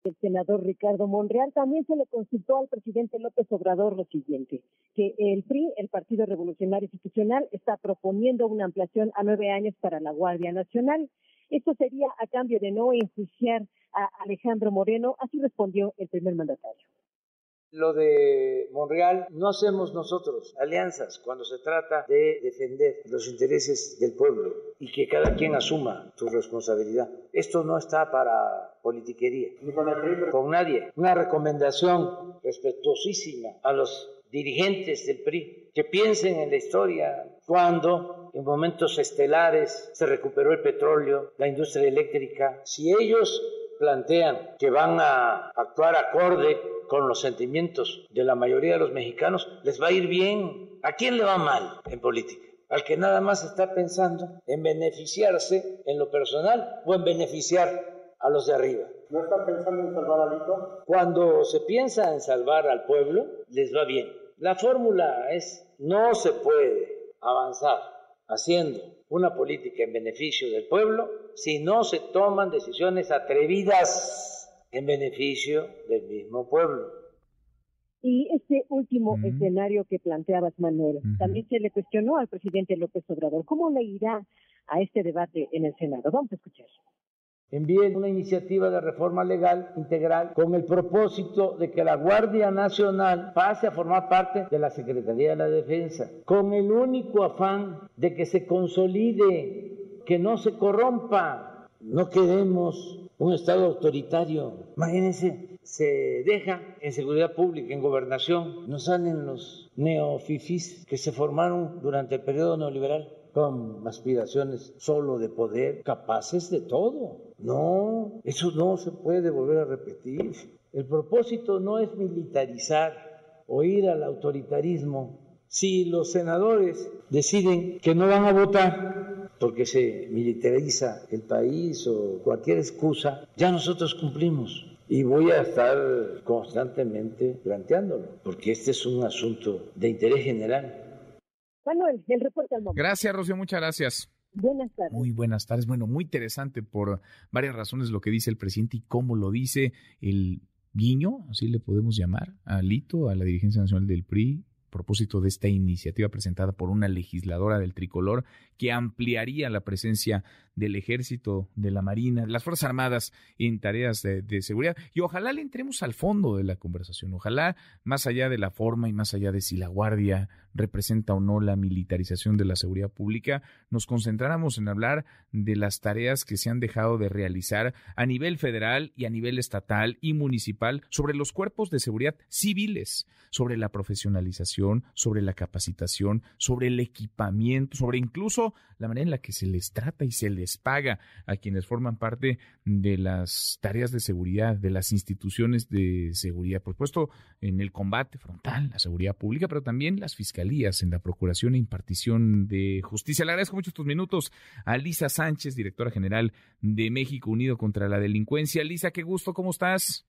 [SPEAKER 14] El senador Ricardo Monreal también se le consultó al presidente López Obrador lo siguiente, que el PRI, el Partido Revolucionario Institucional, está proponiendo una ampliación a nueve años para la Guardia Nacional. Esto sería a cambio de no enjuiciar a Alejandro Moreno, así respondió el primer mandatario
[SPEAKER 4] lo de Monreal, no hacemos nosotros alianzas cuando se trata de defender los intereses del pueblo y que cada quien asuma su responsabilidad. Esto no está para politiquería, con nadie. Una recomendación respetuosísima a los dirigentes del PRI que piensen en la historia cuando en momentos estelares se recuperó el petróleo, la industria eléctrica. Si ellos plantean que van a actuar acorde con los sentimientos de la mayoría de los mexicanos, les va a ir bien. ¿A quién le va mal en política? Al que nada más está pensando en beneficiarse en lo personal o en beneficiar a los de arriba.
[SPEAKER 15] ¿No está pensando en salvar a Lito?
[SPEAKER 4] Cuando se piensa en salvar al pueblo, les va bien. La fórmula es, no se puede avanzar haciendo una política en beneficio del pueblo si no se toman decisiones atrevidas en beneficio del mismo pueblo.
[SPEAKER 14] Y este último escenario que planteabas, Manuel, también se le cuestionó al presidente López Obrador. ¿Cómo le irá a este debate en el Senado? Vamos a escuchar.
[SPEAKER 4] Envíen una iniciativa de reforma legal integral con el propósito de que la Guardia Nacional pase a formar parte de la Secretaría de la Defensa, con el único afán de que se consolide, que no se corrompa. No queremos un Estado autoritario. Imagínense, se deja en seguridad pública, en gobernación, no salen los neofifis que se formaron durante el periodo neoliberal con aspiraciones solo de poder, capaces de todo. No, eso no se puede volver a repetir. El propósito no es militarizar o ir al autoritarismo. Si los senadores deciden que no van a votar, porque se militariza el país o cualquier excusa, ya nosotros cumplimos. Y voy a estar constantemente planteándolo, porque este es un asunto de interés general
[SPEAKER 14] Manuel, el reporte al momento.
[SPEAKER 2] Gracias, Rocío, muchas gracias.
[SPEAKER 14] Buenas tardes.
[SPEAKER 2] Muy buenas tardes. Bueno, muy interesante por varias razones lo que dice el presidente y cómo lo dice el guiño, así le podemos llamar, a Lito, a la dirigencia nacional del PRI, propósito de esta iniciativa presentada por una legisladora del tricolor que ampliaría la presencia del ejército, de la marina, de las Fuerzas Armadas en tareas de, seguridad. Y ojalá le entremos al fondo de la conversación. Ojalá, más allá de la forma y más allá de si la Guardia representa o no la militarización de la seguridad pública, nos concentráramos en hablar de las tareas que se han dejado de realizar a nivel federal y a nivel estatal y municipal sobre los cuerpos de seguridad civiles, sobre la profesionalización, sobre la capacitación, sobre el equipamiento, sobre incluso la manera en la que se les trata y se les paga a quienes forman parte de las tareas de seguridad, de las instituciones de seguridad, por supuesto, en el combate frontal, la seguridad pública, pero también las fiscalías en la procuración e impartición de justicia. Le agradezco mucho estos minutos a Lisa Sánchez, directora general de México Unido contra la Delincuencia. Lisa, qué gusto, ¿cómo estás?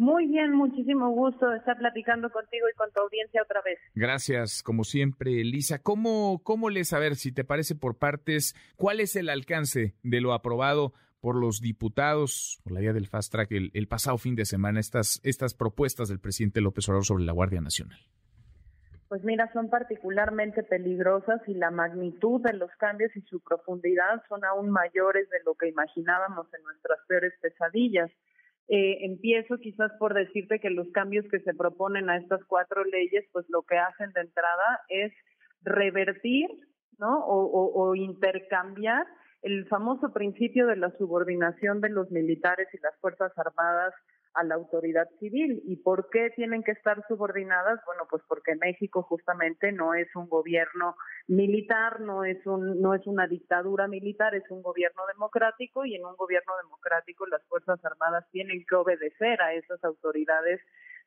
[SPEAKER 16] Muy bien, muchísimo gusto estar platicando contigo y con tu audiencia otra vez.
[SPEAKER 2] Gracias, como siempre, Lisa. ¿Cómo, cómo le saber, si te parece por partes, cuál es el alcance de lo aprobado por los diputados por la vía del fast track el, el pasado fin de semana, estas, estas propuestas del presidente López Obrador sobre la Guardia Nacional?
[SPEAKER 16] Pues mira, son particularmente peligrosas y la magnitud de los cambios y su profundidad son aún mayores de lo que imaginábamos en nuestras peores pesadillas. Eh, empiezo quizás por decirte que los cambios que se proponen a estas cuatro leyes, pues lo que hacen de entrada es revertir, ¿no? o intercambiar el famoso principio de la subordinación de los militares y las Fuerzas Armadas a la autoridad civil. ¿Y por qué tienen que estar subordinadas? Bueno, pues porque México justamente no es un gobierno militar, no es un no es una dictadura militar, es un gobierno democrático y en un gobierno democrático las Fuerzas Armadas tienen que obedecer a esas autoridades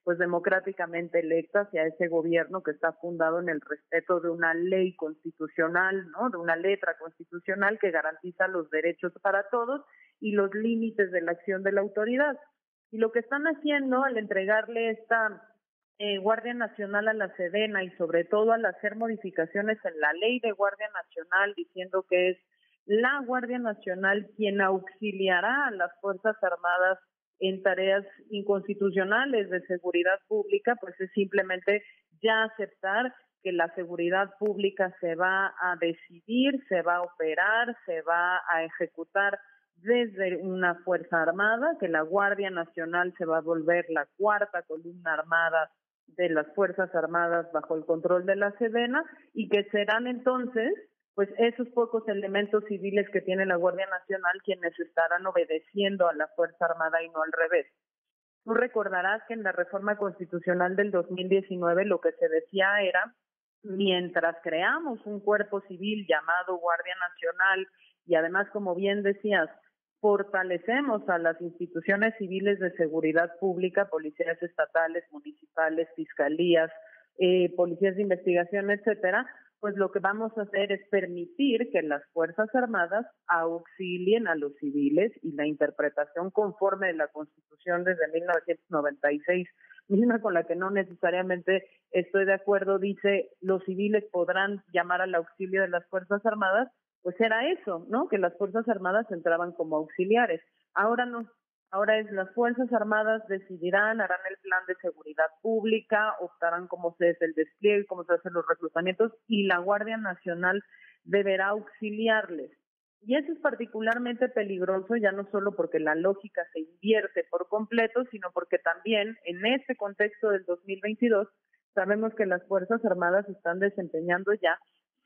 [SPEAKER 16] pues democráticamente electas y a ese gobierno que está fundado en el respeto de una ley constitucional, ¿no? De una letra constitucional que garantiza los derechos para todos y los límites de la acción de la autoridad. Y lo que están haciendo al entregarle esta eh, Guardia Nacional a la Sedena y sobre todo al hacer modificaciones en la ley de Guardia Nacional diciendo que es la Guardia Nacional quien auxiliará a las Fuerzas Armadas en tareas inconstitucionales de seguridad pública, pues es simplemente ya aceptar que la seguridad pública se va a decidir, se va a operar, se va a ejecutar desde una Fuerza Armada, que la Guardia Nacional se va a volver la cuarta columna armada de las Fuerzas Armadas bajo el control de la Sedena y que serán entonces pues esos pocos elementos civiles que tiene la Guardia Nacional quienes estarán obedeciendo a la Fuerza Armada y no al revés. Tú recordarás que en la reforma constitucional del 2019 lo que se decía era, mientras creamos un cuerpo civil llamado Guardia Nacional y además, como bien decías, fortalecemos a las instituciones civiles de seguridad pública, policías estatales, municipales, fiscalías, eh, policías de investigación, etcétera, pues lo que vamos a hacer es permitir que las Fuerzas Armadas auxilien a los civiles y la interpretación conforme de la Constitución desde 1996, misma con la que no necesariamente estoy de acuerdo, dice los civiles podrán llamar al auxilio de las Fuerzas Armadas, pues era eso, ¿no? Que las Fuerzas Armadas entraban como auxiliares. Ahora no, ahora es las Fuerzas Armadas decidirán, harán el plan de seguridad pública, optarán cómo se hace el despliegue, cómo se hacen los reclutamientos y la Guardia Nacional deberá auxiliarles. Y eso es particularmente peligroso ya no solo porque la lógica se invierte por completo, sino porque también en este contexto del 2022 sabemos que las Fuerzas Armadas están desempeñando ya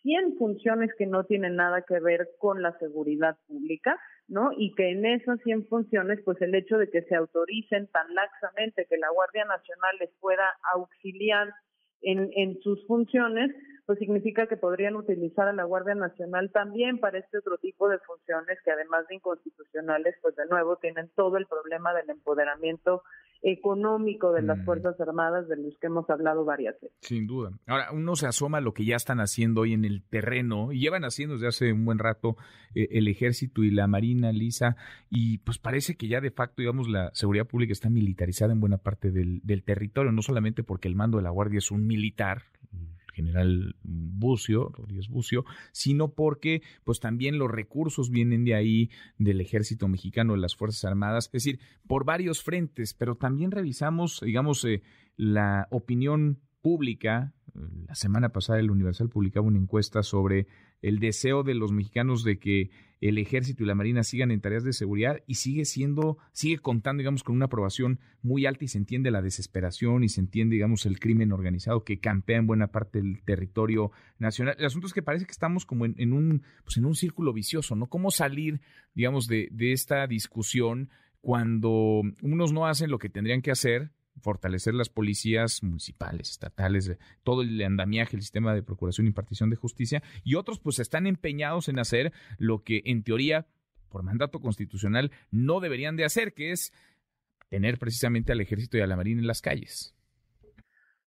[SPEAKER 16] 100 funciones que no tienen nada que ver con la seguridad pública, ¿no? Y que en esas 100 funciones, pues el hecho de que se autoricen tan laxamente que la Guardia Nacional les pueda auxiliar en, en sus funciones, pues significa que podrían utilizar a la Guardia Nacional también para este otro tipo de funciones que además de inconstitucionales, pues de nuevo tienen todo el problema del empoderamiento económico de las mm. Fuerzas Armadas de los que hemos hablado varias veces.
[SPEAKER 2] Sin duda. Ahora, uno se asoma a lo que ya están haciendo hoy en el terreno y llevan haciendo desde hace un buen rato eh, el ejército y la marina, Lisa, y pues parece que ya de facto, digamos, la seguridad pública está militarizada en buena parte del, del territorio, no solamente porque el mando de la Guardia es un militar, general Bucio, Rodríguez Bucio, sino porque pues también los recursos vienen de ahí, del ejército mexicano, de las Fuerzas Armadas, es decir, por varios frentes, pero también revisamos, digamos, eh, la opinión pública. La semana pasada el Universal publicaba una encuesta sobre el deseo de los mexicanos de que el ejército y la marina sigan en tareas de seguridad y sigue siendo, sigue contando, digamos, con una aprobación muy alta y se entiende la desesperación y se entiende, digamos, el crimen organizado que campea en buena parte del territorio nacional. El asunto es que parece que estamos como en, un, pues en un círculo vicioso, ¿no? ¿Cómo salir, digamos, de, de esta discusión cuando unos no hacen lo que tendrían que hacer fortalecer las policías municipales, estatales, todo el andamiaje, el sistema de procuración y impartición de justicia, y otros pues están empeñados en hacer lo que en teoría, por mandato constitucional, no deberían de hacer, que es tener precisamente al ejército y a la marina en las calles.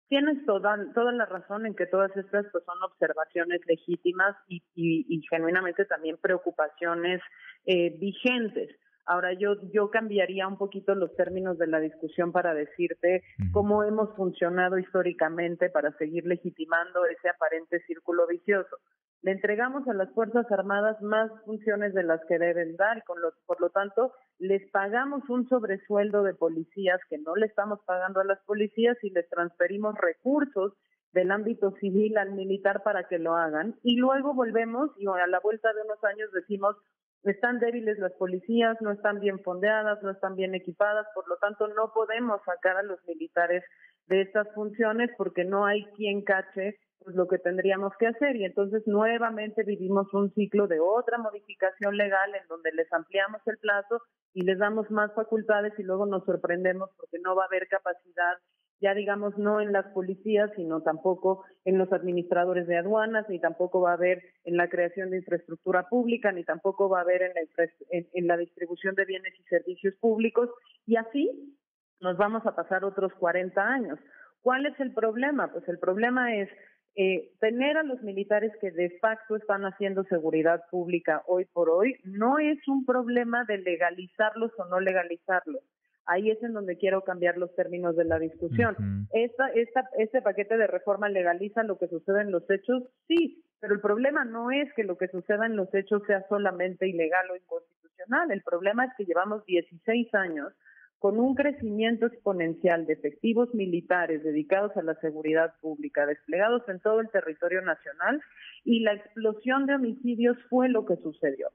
[SPEAKER 16] Tienes toda, toda la razón en que todas estas pues, son observaciones legítimas y, y, genuinamente también preocupaciones eh, vigentes Ahora yo, yo cambiaría un poquito los términos de la discusión para decirte cómo hemos funcionado históricamente para seguir legitimando ese aparente círculo vicioso. Le entregamos a las Fuerzas Armadas más funciones de las que deben dar y con por lo tanto les pagamos un sobresueldo de policías que no le estamos pagando a las policías y les transferimos recursos del ámbito civil al militar para que lo hagan y luego volvemos y a la vuelta de unos años decimos están débiles las policías, no están bien fondeadas, no están bien equipadas, por lo tanto no podemos sacar a los militares de estas funciones porque no hay quien cache pues, lo que tendríamos que hacer. Y entonces nuevamente vivimos un ciclo de otra modificación legal en donde les ampliamos el plazo y les damos más facultades y luego nos sorprendemos porque no va a haber capacidad ya digamos no en las policías, sino tampoco en los administradores de aduanas, ni tampoco va a haber en la creación de infraestructura pública, ni tampoco va a haber en la, en, la distribución de bienes y servicios públicos. Y así nos vamos a pasar otros 40 años. ¿Cuál es el problema? Pues el problema es eh, tener a los militares que de facto están haciendo seguridad pública hoy por hoy no es un problema de legalizarlos o no legalizarlos ahí es en donde quiero cambiar los términos de la discusión. esta, esta, este paquete de reforma legaliza lo que sucede en los hechos, sí, pero el problema no es que lo que suceda en los hechos sea solamente ilegal o inconstitucional, el problema es que llevamos 16 años con un crecimiento exponencial de efectivos militares dedicados a la seguridad pública, desplegados en todo el territorio nacional, y la explosión de homicidios fue lo que sucedió.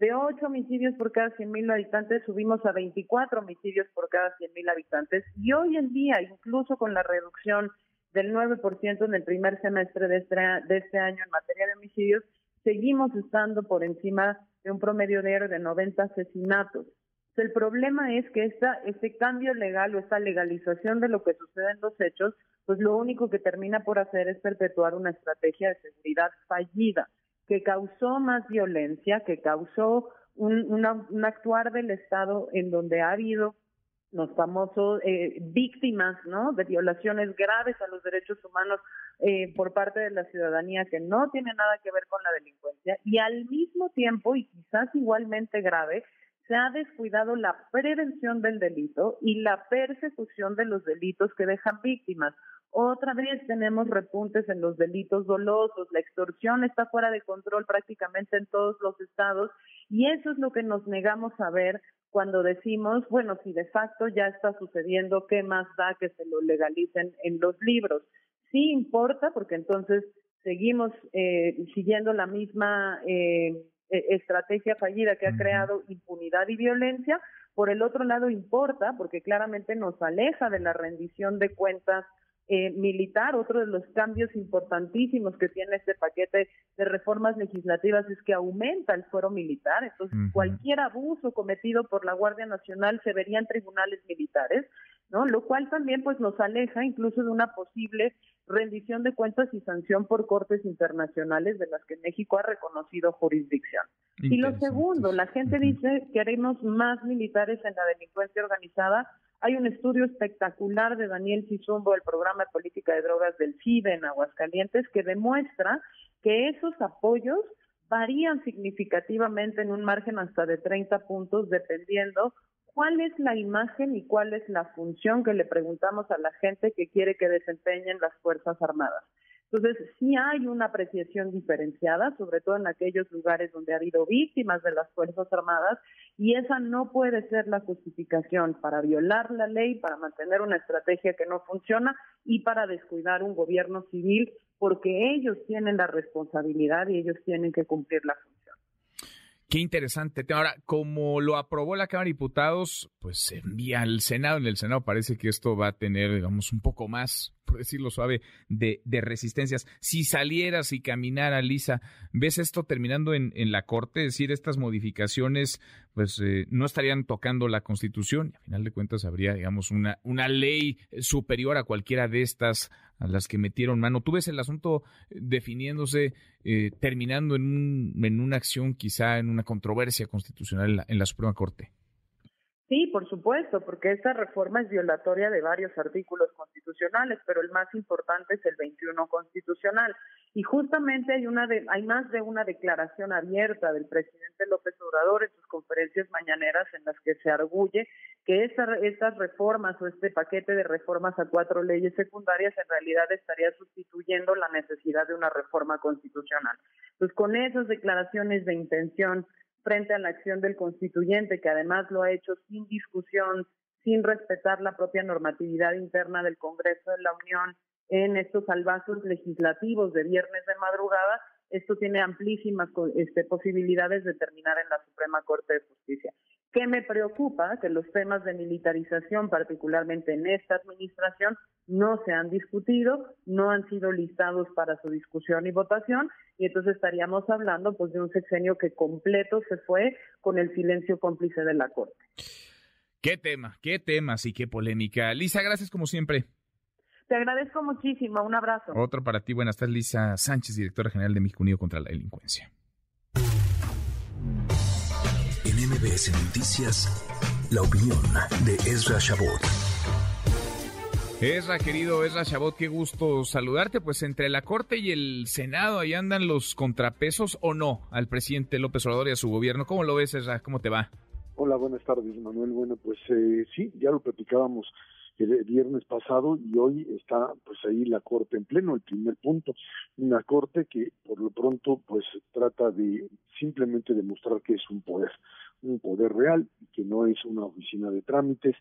[SPEAKER 16] De 8 homicidios por cada 100.000 habitantes subimos a 24 homicidios por cada 100.000 habitantes y hoy en día, incluso con la reducción del 9% en el primer semestre de este, de este año en materia de homicidios, seguimos estando por encima de un promedio diario de 90 asesinatos. El problema es que esta, este cambio legal o esta legalización de lo que sucede en los hechos, pues lo único que termina por hacer es perpetuar una estrategia de seguridad fallida que causó más violencia, que causó un, actuar del Estado en donde ha habido los famosos eh, víctimas ¿no? de violaciones graves a los derechos humanos eh, por parte de la ciudadanía que no tiene nada que ver con la delincuencia y al mismo tiempo y quizás igualmente grave se ha descuidado la prevención del delito y la persecución de los delitos que dejan víctimas. Otra vez tenemos repuntes en los delitos dolosos, la extorsión está fuera de control prácticamente en todos los estados y eso es lo que nos negamos a ver cuando decimos, bueno, si de facto ya está sucediendo, ¿qué más da que se lo legalicen en los libros? Sí importa porque entonces seguimos eh, siguiendo la misma eh, e-, estrategia fallida que ha creado impunidad y violencia. Por el otro lado importa porque claramente nos aleja de la rendición de cuentas eh, militar. Otro de los cambios importantísimos que tiene este paquete de reformas legislativas es que aumenta el fuero militar. Entonces, cualquier abuso cometido por la Guardia Nacional se vería en tribunales militares, ¿no? Lo cual también pues nos aleja incluso de una posible rendición de cuentas y sanción por cortes internacionales de las que México ha reconocido jurisdicción. Y lo segundo, la gente dice que haremos más militares en la delincuencia organizada hay un estudio espectacular de Daniel Cizumbo del programa de política de drogas del CIDE en Aguascalientes que demuestra que esos apoyos varían significativamente en un margen hasta de 30 puntos dependiendo cuál es la imagen y cuál es la función que le preguntamos a la gente que quiere que desempeñen las Fuerzas Armadas. Entonces, sí hay una apreciación diferenciada, sobre todo en aquellos lugares donde ha habido víctimas de las Fuerzas Armadas, y esa no puede ser la justificación para violar la ley, para mantener una estrategia que no funciona y para descuidar un gobierno civil, porque ellos tienen la responsabilidad y ellos tienen que cumplir la función.
[SPEAKER 2] Qué interesante. Ahora, como lo aprobó la Cámara de Diputados, pues se envía al Senado. En el Senado parece que esto va a tener, digamos, un poco más, por decirlo suave, de, resistencias. Si salieras y caminara, Lisa, ¿ves esto terminando en, la Corte? Es decir, estas modificaciones, pues eh, no estarían tocando la Constitución. A final de cuentas, habría, digamos, una, una ley superior a cualquiera de estas a las que metieron mano. ¿Tú ves el asunto eh, definiéndose, eh, terminando en, un, en una acción, quizá en una controversia constitucional en la, Suprema Corte?
[SPEAKER 16] Sí, por supuesto, porque esta reforma es violatoria de varios artículos constitucionales, pero el más importante es el 21 constitucional. Y justamente hay una hay más de una declaración abierta del presidente López Obrador en sus conferencias mañaneras en las que se arguye que estas reformas o este paquete de reformas a cuatro leyes secundarias en realidad estaría sustituyendo la necesidad de una reforma constitucional. Pues con esas declaraciones de intención frente a la acción del constituyente, que además lo ha hecho sin discusión, sin respetar la propia normatividad interna del Congreso de la Unión en estos salvazos legislativos de viernes de madrugada, esto tiene amplísimas este, posibilidades de terminar en la Suprema Corte de Justicia. ¿Qué me preocupa? Que los temas de militarización, particularmente en esta administración, no se han discutido, no han sido listados para su discusión y votación, y entonces estaríamos hablando pues de un sexenio que completo se fue con el silencio cómplice de la Corte.
[SPEAKER 2] Qué tema, qué temas y qué polémica. Lisa, gracias como siempre.
[SPEAKER 16] Te agradezco muchísimo. Un abrazo.
[SPEAKER 2] Otro para ti. Buenas tardes, Lisa Sánchez, directora general de México Unido contra la Delincuencia.
[SPEAKER 1] MBS Noticias, la opinión de Ezra Shabot.
[SPEAKER 2] Ezra, querido Ezra Chabot, qué gusto saludarte. Pues entre la Corte y el Senado, ahí andan los contrapesos o no al presidente López Obrador y a su gobierno. ¿Cómo lo ves, Ezra? ¿Cómo te va?
[SPEAKER 17] Hola, buenas tardes, Manuel. Bueno, pues eh, sí, ya lo platicábamos el viernes pasado y hoy está pues ahí la corte en pleno, el primer punto, una corte que por lo pronto pues trata de simplemente demostrar que es un poder, un poder real y que no es una oficina de trámites.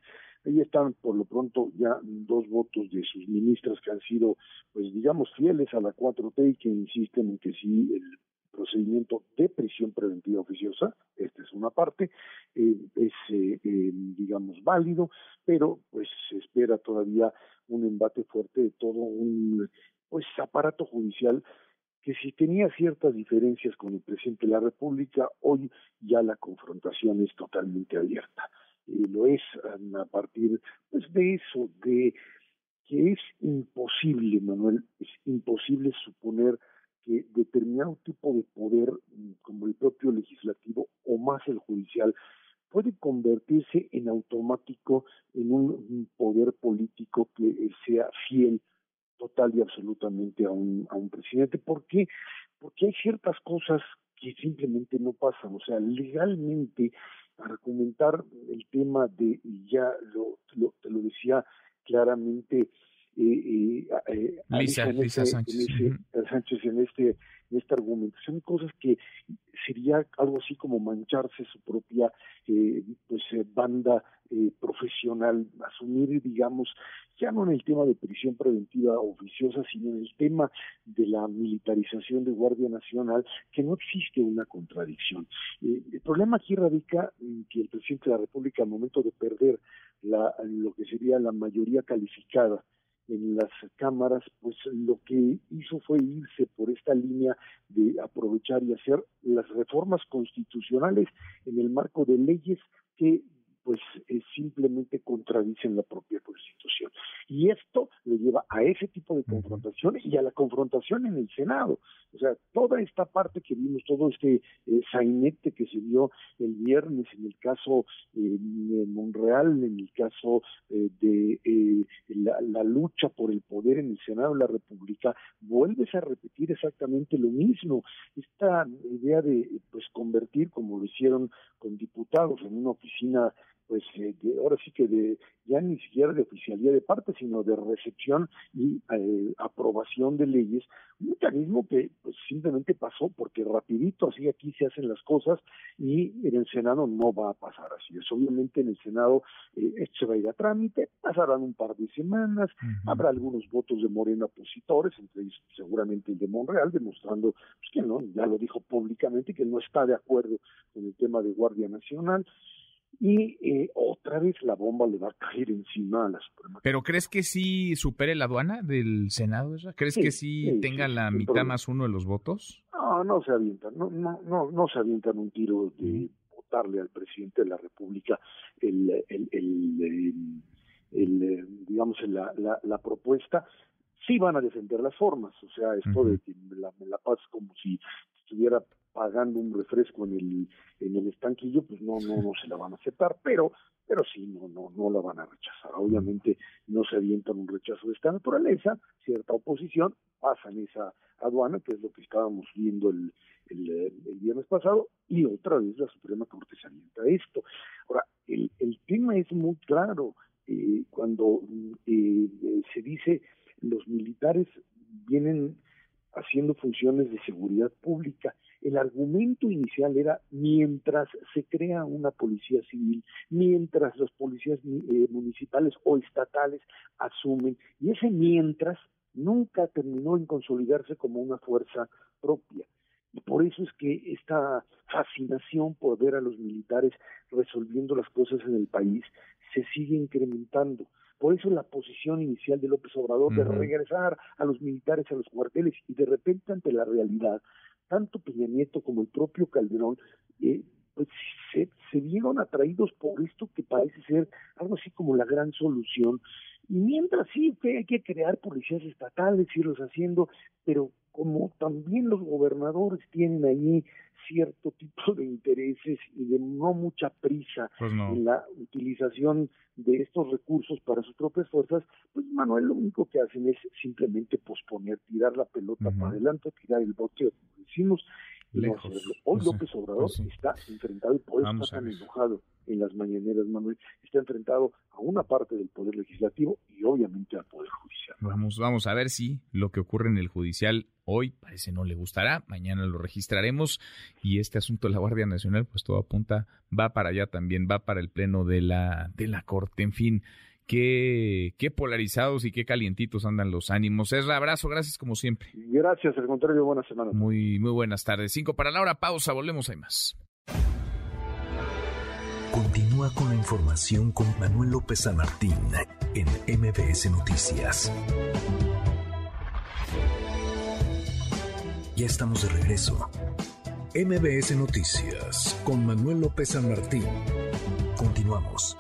[SPEAKER 17] Ahí están por lo pronto ya dos votos de sus ministras que han sido pues digamos fieles a la 4T y que insisten en que sí el procedimiento de prisión preventiva oficiosa, esta es una parte, eh, es, eh, eh, digamos, válido, pero pues se espera todavía un embate fuerte de todo un pues aparato judicial que si tenía ciertas diferencias con el presidente de la República, hoy ya la confrontación es totalmente abierta. lo es a partir pues de eso, de que es imposible, Manuel, es imposible suponer que determinado tipo de poder, mm, como el propio legislativo o más el judicial, puede convertirse en automático en un, poder político que sea fiel total y absolutamente a un, a un presidente. ¿Por qué? Porque hay ciertas cosas que simplemente no pasan. O sea, legalmente, argumentar el tema de, ya lo, lo, te lo decía claramente eh,
[SPEAKER 2] eh, Lisa,
[SPEAKER 17] este,
[SPEAKER 2] Sánchez.
[SPEAKER 17] Sánchez en este en esta argumentación, cosas que sería algo así como mancharse su propia eh, pues eh, banda eh, profesional, asumir, digamos, ya no en el tema de prisión preventiva oficiosa, sino en el tema de la militarización de Guardia Nacional, que no existe una contradicción. Eh, el problema aquí radica en que el presidente de la República, al momento de perder la, lo que sería la mayoría calificada en las cámaras, pues lo que hizo fue irse por esta línea de aprovechar y hacer las reformas constitucionales en el marco de leyes que pues eh, simplemente contradicen la propia Constitución. Y esto le lleva a ese tipo de confrontación y a la confrontación en el Senado. O sea, toda esta parte que vimos, todo este eh, sainete que se dio el viernes en el caso eh, de Monreal, en el caso eh, de la, la, lucha por el poder en el Senado de la República, vuelves a repetir exactamente lo mismo. Esta idea de pues convertir, como lo hicieron con diputados, en una oficina pues eh, ahora sí que de ya ni siquiera de oficialía de parte, sino de recepción y eh, aprobación de leyes, un mecanismo que pues, simplemente pasó porque rapidito así aquí se hacen las cosas y en el Senado no va a pasar así. Es obviamente en el Senado eh, esto se va a ir a trámite, pasarán un par de semanas, habrá algunos votos de Morena opositores, entre ellos seguramente el de Monreal, demostrando pues, que no, ya lo dijo públicamente, que no está de acuerdo con el tema de Guardia Nacional y eh, otra vez la bomba le va a caer encima a la Suprema.
[SPEAKER 2] ¿Pero crees que sí supere la aduana del Senado? ¿Crees que sí, tenga la mitad más uno de los votos?
[SPEAKER 17] No, no se avientan, no, no, no, no se avientan un tiro de votarle al presidente de la República el, el, el, el, digamos, la, la, la propuesta sí van a defender las formas, o sea, esto de que la, me la paz como si estuviera pagando un refresco en el, en el estanquillo, pues no, no, no se la van a aceptar, pero, pero sí, no, no, no la van a rechazar. Obviamente no se avientan un rechazo de esta naturaleza, cierta oposición, pasan esa aduana, que es lo que estábamos viendo el, el, viernes pasado, y otra vez la Suprema Corte se avienta esto. Ahora, el, el tema es muy claro, eh, cuando eh, se dice los militares vienen haciendo funciones de seguridad pública. El argumento inicial era mientras se crea una policía civil, mientras las policías eh, municipales o estatales asumen, y ese mientras nunca terminó en consolidarse como una fuerza propia. Y por eso es que esta fascinación por ver a los militares resolviendo las cosas en el país se sigue incrementando. Por eso la posición inicial de López Obrador de regresar a los militares a los cuarteles y de repente ante la realidad, tanto Peña Nieto como el propio Calderón, eh, pues se, se vieron atraídos por esto que parece ser algo así como la gran solución. Y mientras sí que hay que crear policías estatales, irlos haciendo, pero como también los gobernadores tienen ahí cierto tipo de intereses y de no mucha prisa
[SPEAKER 2] pues
[SPEAKER 17] en la utilización de estos recursos para sus propias fuerzas, pues Manuel lo único que hacen es simplemente posponer, tirar la pelota para adelante, tirar el bote, como decimos, no hacerlo. Hoy López Obrador está enfrentado y por eso está tan enojado en las mañaneras, Manuel, está enfrentado a una parte del Poder Legislativo y obviamente al Poder Judicial.
[SPEAKER 2] Vamos, vamos a ver si lo que ocurre en el Judicial hoy parece no le gustará, mañana lo registraremos y este asunto de la Guardia Nacional, pues todo apunta, va para allá también, va para el Pleno de la, de la Corte, en fin. Qué, qué polarizados y qué calientitos andan los ánimos. Es abrazo, gracias como siempre.
[SPEAKER 17] Gracias, al contrario, buenas semanas.
[SPEAKER 2] Muy, muy buenas tardes. Cinco para la hora, pausa, volvemos, hay más.
[SPEAKER 1] Continúa con la información con Manuel López San Martín en MBS Noticias. Ya estamos de regreso. MBS Noticias con Manuel López San Martín. Continuamos.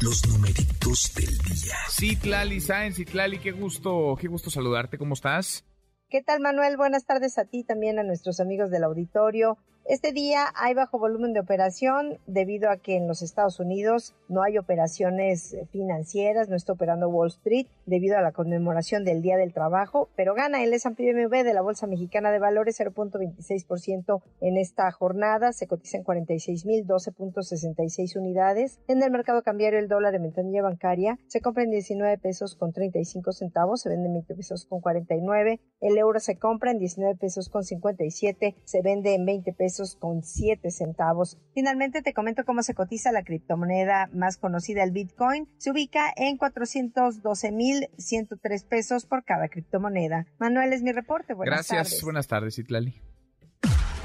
[SPEAKER 1] Los numeritos del día.
[SPEAKER 2] Citlali Sáenz, Citlali, qué gusto, qué gusto saludarte, ¿cómo estás?
[SPEAKER 18] ¿Qué tal, Manuel? Buenas tardes a ti, también a nuestros amigos del auditorio. Este día hay bajo volumen de operación debido a que en los Estados Unidos no hay operaciones financieras, no está operando Wall Street debido a la conmemoración del Día del Trabajo, pero gana el S&P MV de la Bolsa Mexicana de Valores 0.26% en esta jornada, se cotiza en 46.012.66 unidades. En el mercado cambiario el dólar de ventanilla bancaria se compra en 19 pesos con 35 centavos, se vende en 20 pesos con 49, el euro se compra en 19 pesos con 57, se vende en 20 pesos con 7 centavos. Finalmente te comento cómo se cotiza la criptomoneda más conocida, el Bitcoin. Se ubica en 412.103 pesos por cada criptomoneda. Manuel es mi reporte. Buenas
[SPEAKER 2] Gracias. Buenas tardes, Itlali.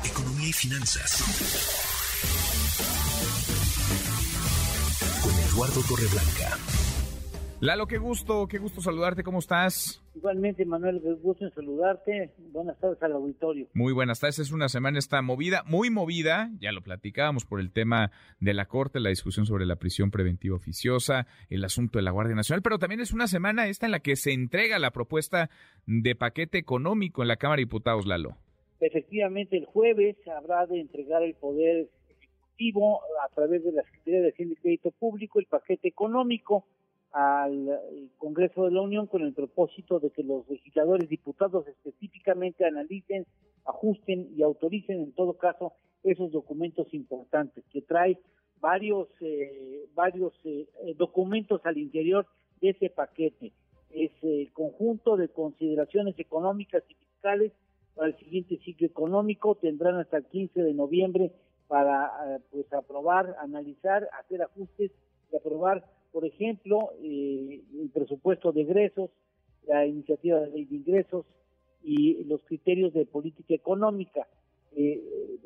[SPEAKER 1] Economía y finanzas. Con Eduardo Torreblanca.
[SPEAKER 2] Lalo, qué gusto, qué gusto saludarte, ¿cómo estás?
[SPEAKER 19] Igualmente, Manuel, qué gusto en saludarte. Buenas tardes al auditorio.
[SPEAKER 2] Muy buenas tardes, es una semana está movida, muy movida, ya lo platicábamos por el tema de la Corte, la discusión sobre la prisión preventiva oficiosa, el asunto de la Guardia Nacional, pero también es una semana esta en la que se entrega la propuesta de paquete económico en la Cámara de Diputados, Lalo.
[SPEAKER 19] Efectivamente, el jueves habrá de entregar el Poder Ejecutivo a través de la Secretaría de Hacienda y Crédito Público el paquete económico al eh, Congreso de la Unión con el propósito de que los legisladores diputados específicamente analicen, ajusten y autoricen en todo caso esos documentos importantes que trae varios, eh, varios eh, documentos al interior de ese paquete. Es el conjunto de consideraciones económicas y fiscales para el siguiente ciclo económico. Tendrán hasta el 15 de noviembre para pues aprobar, analizar, hacer ajustes y aprobar, por ejemplo, el presupuesto de egresos, la iniciativa de ley de ingresos y los criterios de política económica. Eh,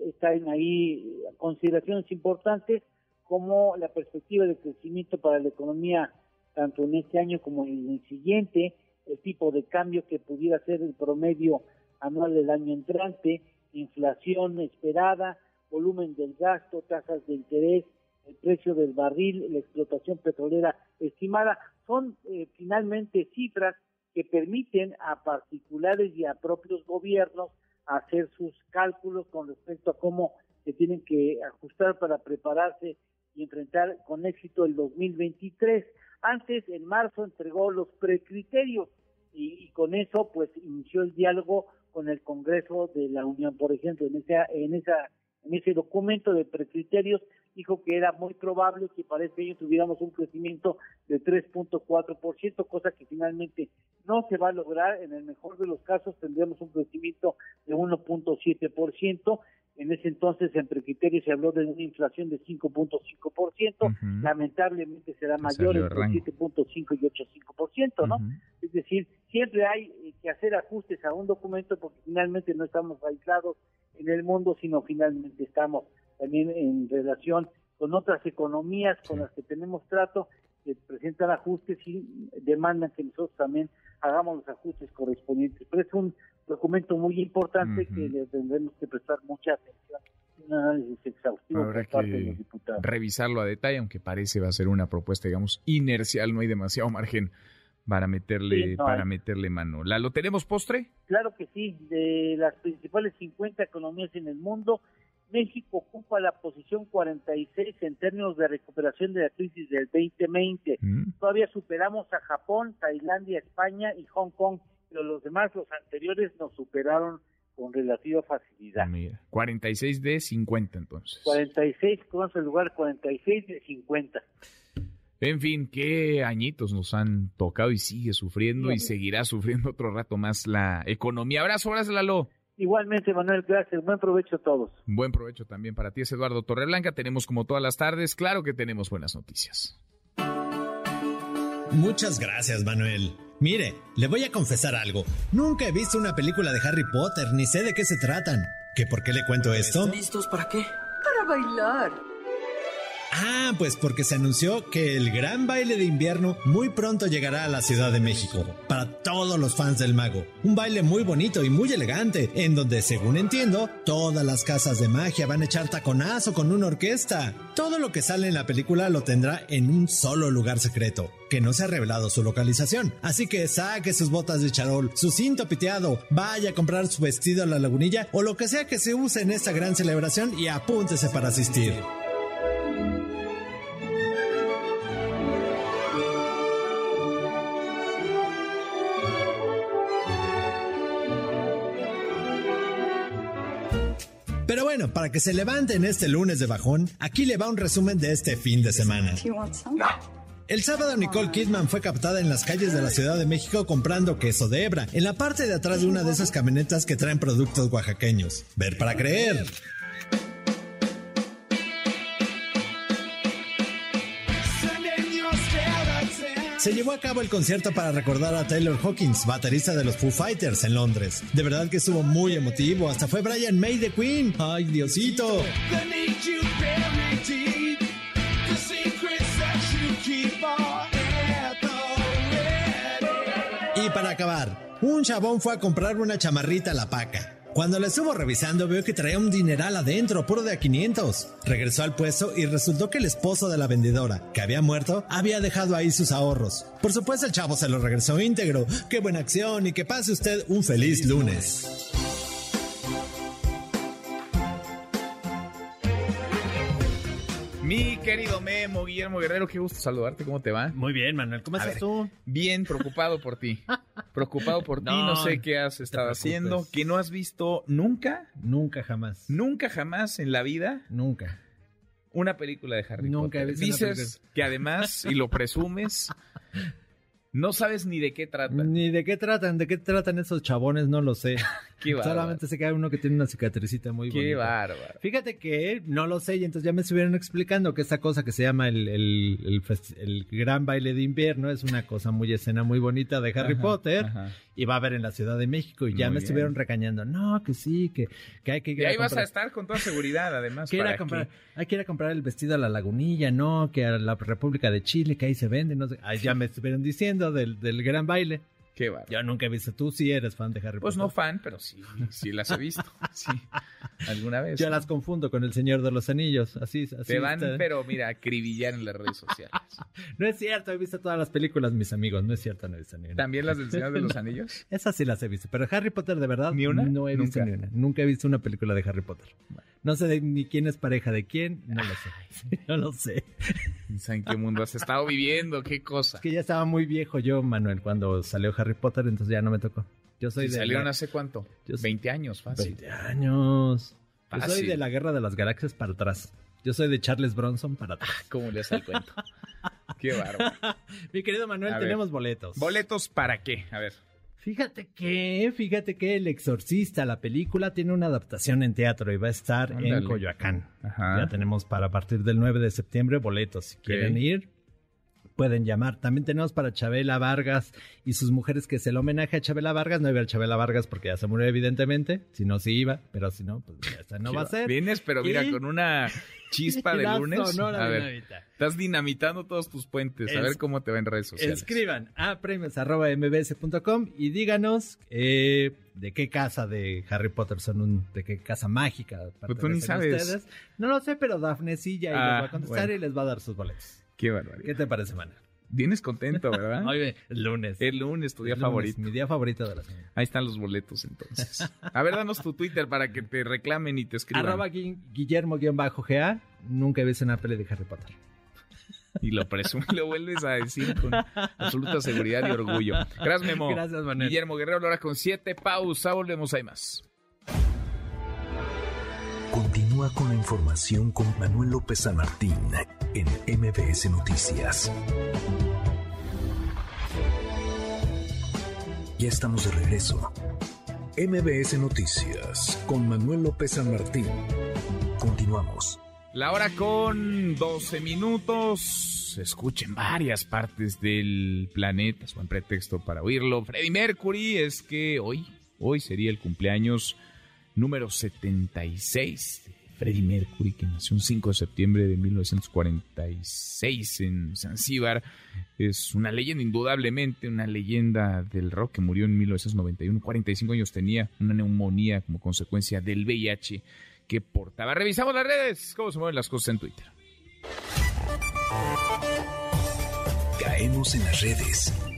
[SPEAKER 19] están ahí consideraciones importantes como la perspectiva de crecimiento para la economía tanto en este año como en el siguiente, el tipo de cambio que pudiera ser el promedio anual del año entrante, inflación esperada, volumen del gasto, tasas de interés, el precio del barril, la explotación petrolera estimada, son eh, finalmente cifras que permiten a particulares y a propios gobiernos hacer sus cálculos con respecto a cómo se tienen que ajustar para prepararse y enfrentar con éxito el 2023. Antes, en marzo, entregó los precriterios y, y con eso, pues, inició el diálogo con el Congreso de la Unión, por ejemplo, en esa, en esa, en ese documento de precriterios dijo que era muy probable que para este año tuviéramos un crecimiento de 3.4%, cosa que finalmente no se va a lograr. En el mejor de los casos tendremos un crecimiento de 1.7%. En ese entonces, entre criterios, se habló de una inflación de 5.5%. Lamentablemente será mayor entre 7.5 y 8.5%, ¿no? Es decir, siempre hay eh, que hacer ajustes a un documento porque finalmente no estamos aislados en el mundo, sino finalmente estamos también en relación con otras economías con las que tenemos trato, que presentan ajustes y demandan que nosotros también hagamos los ajustes correspondientes. Pero es un documento muy importante que le tendremos que prestar mucha atención un análisis exhaustivo
[SPEAKER 2] Habrá por parte de los diputados. Revisarlo a detalle, aunque parece va a ser una propuesta, digamos, inercial, no hay demasiado margen para meterle
[SPEAKER 19] Sí, no
[SPEAKER 2] para
[SPEAKER 19] hay.
[SPEAKER 2] meterle mano. ¿La lo tenemos postre?
[SPEAKER 19] Claro que sí, de las principales 50 economías en el mundo, México ocupa la posición 46 en términos de recuperación de la crisis del 2020. Todavía superamos a Japón, Tailandia, España y Hong Kong, pero los demás, los anteriores, nos superaron con relativa facilidad.
[SPEAKER 2] Mira, 46 de 50 entonces.
[SPEAKER 19] 46, con el lugar 46 de 50.
[SPEAKER 2] En fin, qué añitos nos han tocado y sigue sufriendo y seguirá sufriendo otro rato más la economía. Abrazo, abrazo, Lalo.
[SPEAKER 19] Igualmente, Manuel, gracias. Buen provecho a todos.
[SPEAKER 2] Buen provecho también para ti, es Eduardo Torreblanca. Tenemos como todas las tardes, claro que tenemos buenas noticias.
[SPEAKER 20] Muchas gracias, Manuel. Mire, le voy a confesar algo. Nunca he visto una película de Harry Potter, ni sé de qué se tratan. ¿Que por qué le cuento esto?
[SPEAKER 21] ¿Listos para qué?
[SPEAKER 22] Para bailar.
[SPEAKER 20] Ah, pues porque se anunció que el gran baile de invierno muy pronto llegará a la Ciudad de México, para todos los fans del mago. Un baile muy bonito y muy elegante, en donde, según entiendo, todas las casas de magia van a echar taconazo con una orquesta. Todo lo que sale en la película lo tendrá en un solo lugar secreto, que no se ha revelado su localización. Así que saque sus botas de charol, su cinto piteado, vaya a comprar su vestido a la lagunilla o lo que sea que se use en esta gran celebración y apúntese para asistir. Para que se levanten este lunes de bajón, aquí le va un resumen de este fin de semana. El sábado Nicole Kidman fue captada en las calles de la Ciudad de México comprando queso de hebra, en la parte de atrás de una de esas camionetas que traen productos oaxaqueños. Ver para creer. Se llevó a cabo el concierto para recordar a Taylor Hawkins, baterista de los Foo Fighters en Londres. De verdad que estuvo muy emotivo, hasta fue Brian May de Queen. ¡Ay, Diosito! Y para acabar, un chabón fue a comprar una chamarrita a la paca. Cuando la estuvo revisando veo que traía un dineral adentro, puro de a 500. Regresó al puesto y resultó que el esposo de la vendedora, que había muerto, había dejado ahí sus ahorros. Por supuesto el chavo se lo regresó íntegro. ¡Qué buena acción! Y que pase usted un feliz lunes.
[SPEAKER 2] Mi querido Memo, Guillermo Guerrero, qué gusto saludarte, ¿cómo te va?
[SPEAKER 3] Muy bien, Manuel, ¿cómo estás tú?
[SPEAKER 2] Bien, preocupado por ti. Preocupado por ti, no, sé qué has estado haciendo, que no has visto nunca,
[SPEAKER 3] Nunca jamás.
[SPEAKER 2] nunca jamás en la vida
[SPEAKER 3] Nunca.
[SPEAKER 2] una película de Harry
[SPEAKER 3] Nunca
[SPEAKER 2] Potter.
[SPEAKER 3] una
[SPEAKER 2] Dices que además, y lo presumes, no sabes ni de qué trata.
[SPEAKER 3] Ni de qué tratan, de qué tratan esos chabones, no lo sé.
[SPEAKER 2] Qué bárbaro.
[SPEAKER 3] Solamente sé que hay uno que tiene una cicatricita muy
[SPEAKER 2] Qué
[SPEAKER 3] bonita.
[SPEAKER 2] bárbaro.
[SPEAKER 3] Fíjate que no lo sé y entonces ya me estuvieron explicando que esta cosa que se llama el, el, el gran baile de invierno es una cosa muy escena muy bonita de Harry
[SPEAKER 2] Ajá,
[SPEAKER 3] Potter
[SPEAKER 2] ajá.
[SPEAKER 3] y va a haber en la Ciudad de México y ya
[SPEAKER 2] Muy
[SPEAKER 3] me
[SPEAKER 2] bien.
[SPEAKER 3] estuvieron regañando. No, que sí, que, que hay que ir
[SPEAKER 2] Y ahí vas a estar con toda seguridad, además.
[SPEAKER 3] que ir a
[SPEAKER 2] para
[SPEAKER 3] comprar, hay que ir a comprar el vestido a la lagunilla, no, que a la República de Chile, que ahí se vende, no sé. Ahí ya me estuvieron diciendo del, gran baile.
[SPEAKER 2] Qué bárbaro.
[SPEAKER 3] Yo nunca he visto, tú sí eres fan de Harry
[SPEAKER 2] Pues
[SPEAKER 3] Potter.
[SPEAKER 2] no fan, pero sí, sí las he visto. Sí, alguna vez.
[SPEAKER 3] Yo las confundo con el Señor de los Anillos, así, así
[SPEAKER 2] Te van,
[SPEAKER 3] está.
[SPEAKER 2] pero mira, acribillar en las redes sociales.
[SPEAKER 3] No es cierto, he visto todas las películas, mis amigos, no es cierto, no he visto ni una.
[SPEAKER 2] ¿También las del Señor de los Anillos?
[SPEAKER 3] Esas sí las he visto, pero Harry Potter de verdad
[SPEAKER 2] ¿Ni una?
[SPEAKER 3] no he visto ni una. Nunca he visto una película de Harry Potter. No sé de- ni quién es pareja de quién, no lo sé. No lo sé.
[SPEAKER 2] ¿En qué mundo has estado viviendo? ¿Qué cosa?
[SPEAKER 3] Es que ya estaba muy viejo yo, Manuel, cuando salió Harry Potter, entonces ya no me tocó. Yo soy de
[SPEAKER 2] salieron
[SPEAKER 3] la-
[SPEAKER 2] hace cuánto?
[SPEAKER 3] Yo soy-
[SPEAKER 2] 20 años, fácil.
[SPEAKER 3] 20 años. Yo soy de la Guerra de las Galaxias para atrás. Yo soy de Charles Bronson para atrás.
[SPEAKER 2] ¿Cómo le hace el cuento? Qué bárbaro.
[SPEAKER 3] Mi querido Manuel,
[SPEAKER 2] A ver.
[SPEAKER 3] tenemos boletos.
[SPEAKER 2] ¿Boletos para qué? A ver.
[SPEAKER 3] Fíjate que, fíjate que El Exorcista, la película, tiene una adaptación en teatro y va a estar en. Coyoacán.
[SPEAKER 2] Ajá.
[SPEAKER 3] Ya tenemos para partir del 9 de septiembre boletos. Si quieren ir, pueden llamar. También tenemos para Chabela Vargas y sus mujeres, que es el homenaje a Chabela Vargas. No iba a Chabela Vargas porque ya se murió, evidentemente. Si no, sí iba, pero si no, pues ya esta no va a ser.
[SPEAKER 2] Vienes, pero mira,
[SPEAKER 3] Y-
[SPEAKER 2] con una chispa de lunes.
[SPEAKER 3] Sonora
[SPEAKER 2] A ver,
[SPEAKER 3] Dinamita.
[SPEAKER 2] estás dinamitando todos tus puentes. A ver cómo te va en redes sociales.
[SPEAKER 3] Escriban a premios.mbs.com y díganos eh, de qué casa de Harry Potter son, un, de qué casa mágica.
[SPEAKER 2] Pues tú ni sabes.
[SPEAKER 3] ustedes. No lo sé, pero Dafne sí ya les
[SPEAKER 2] Ah,
[SPEAKER 3] va a contestar
[SPEAKER 2] bueno.
[SPEAKER 3] y les va a dar sus boletos.
[SPEAKER 2] Qué barbaridad.
[SPEAKER 3] ¿Qué te parece, Mana?
[SPEAKER 2] Vienes contento, ¿verdad?
[SPEAKER 3] Oye, el lunes.
[SPEAKER 2] El lunes, tu día
[SPEAKER 3] lunes,
[SPEAKER 2] favorito.
[SPEAKER 3] Mi día favorito de la semana.
[SPEAKER 2] Ahí están los boletos, entonces. A ver, danos tu Twitter para que te reclamen y te escriban.
[SPEAKER 3] Arroba Gui- Guillermo-GA. Nunca visto una peli de Harry Potter.
[SPEAKER 2] Y lo presumes, lo vuelves a decir con absoluta seguridad y orgullo. Gracias, Memo.
[SPEAKER 3] Gracias, Manuel.
[SPEAKER 2] Guillermo Guerrero, ahora con siete. Pausa, volvemos, hay más.
[SPEAKER 1] Continúa con la información con Manuel López San Martín en MBS Noticias. Ya estamos de regreso. MBS Noticias con Manuel López San Martín. Continuamos.
[SPEAKER 2] La hora con 12 minutos. Se escucha en varias partes del planeta. Es buen pretexto para oírlo. Freddie Mercury es que hoy, hoy sería el cumpleaños número 76 de Freddie Mercury, que nació un 5 de septiembre de 1946 en Zanzíbar. Es una leyenda, indudablemente, una leyenda del rock que murió en 1991. 45 años tenía, una neumonía como consecuencia del VIH que portaba. Revisamos las redes, cómo se mueven las cosas en Twitter.
[SPEAKER 1] Caemos en las redes.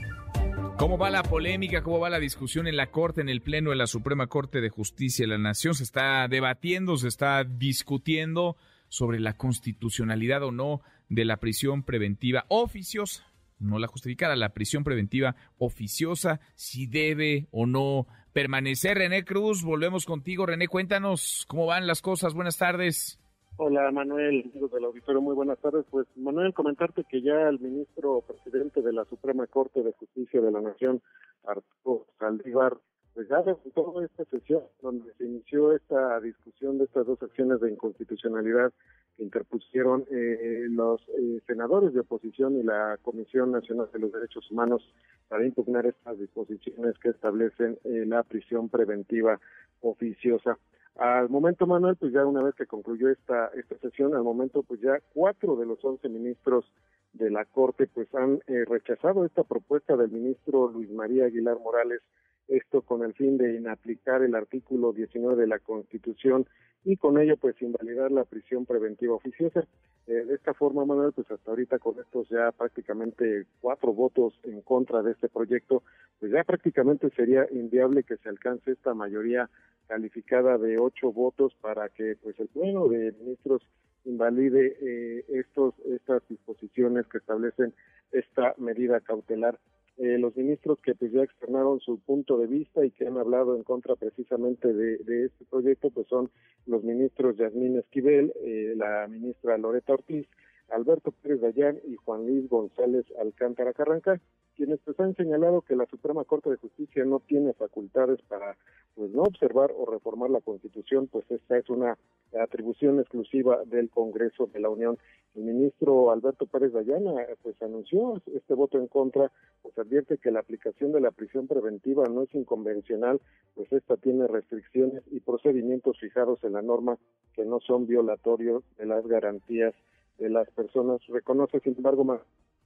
[SPEAKER 2] ¿Cómo va la polémica? ¿Cómo va la discusión en la Corte, en el Pleno de la Suprema Corte de Justicia de la Nación? Se está debatiendo, se está discutiendo sobre la constitucionalidad o no de la prisión preventiva oficiosa, no la justificada, la prisión preventiva oficiosa, si debe o no permanecer. René Cruz, volvemos contigo. René, cuéntanos cómo van las cosas. Buenas tardes.
[SPEAKER 11] Hola Manuel, amigos del auditorio, muy buenas tardes. Pues Manuel, comentarte que ya el ministro presidente de la Suprema Corte de Justicia de la Nación, Arturo Saldívar, pues ya resultó esta sesión donde se inició esta discusión de estas dos acciones de inconstitucionalidad que interpusieron eh, los eh, senadores de oposición y la Comisión Nacional de los Derechos Humanos para impugnar estas disposiciones que establecen eh, la prisión preventiva oficiosa. Al momento, Manuel, pues ya una vez que concluyó esta, esta sesión, al momento, pues ya cuatro de los once ministros de la Corte, pues han eh, rechazado esta propuesta del ministro Luis María Aguilar Morales, esto con el fin de inaplicar el artículo 19 de la Constitución y con ello, pues, invalidar la prisión preventiva oficiosa. Eh, de esta forma, Manuel, pues hasta ahorita con estos ya prácticamente cuatro votos en contra de este proyecto, pues ya prácticamente sería inviable que se alcance esta mayoría calificada de ocho votos para que pues el pleno de ministros invalide eh, estos estas disposiciones que establecen esta medida cautelar eh, los ministros que pues ya externaron su punto de vista y que han hablado en contra precisamente de, este proyecto, pues son los ministros Yasmín Esquivel, eh, la ministra Loreta Ortiz, Alberto Pérez Dayán y Juan Luis González Alcántara Carranca, quienes pues han señalado que la Suprema Corte de Justicia no tiene facultades para pues no observar o reformar la Constitución, pues esta es una atribución exclusiva del Congreso de la Unión. El ministro Alberto Pérez Dayana pues anunció este voto en contra, pues advierte que la aplicación de la prisión preventiva no es inconvencional, pues esta tiene restricciones y procedimientos fijados en la norma que no son violatorios de las garantías de las personas. Reconoce, sin embargo, más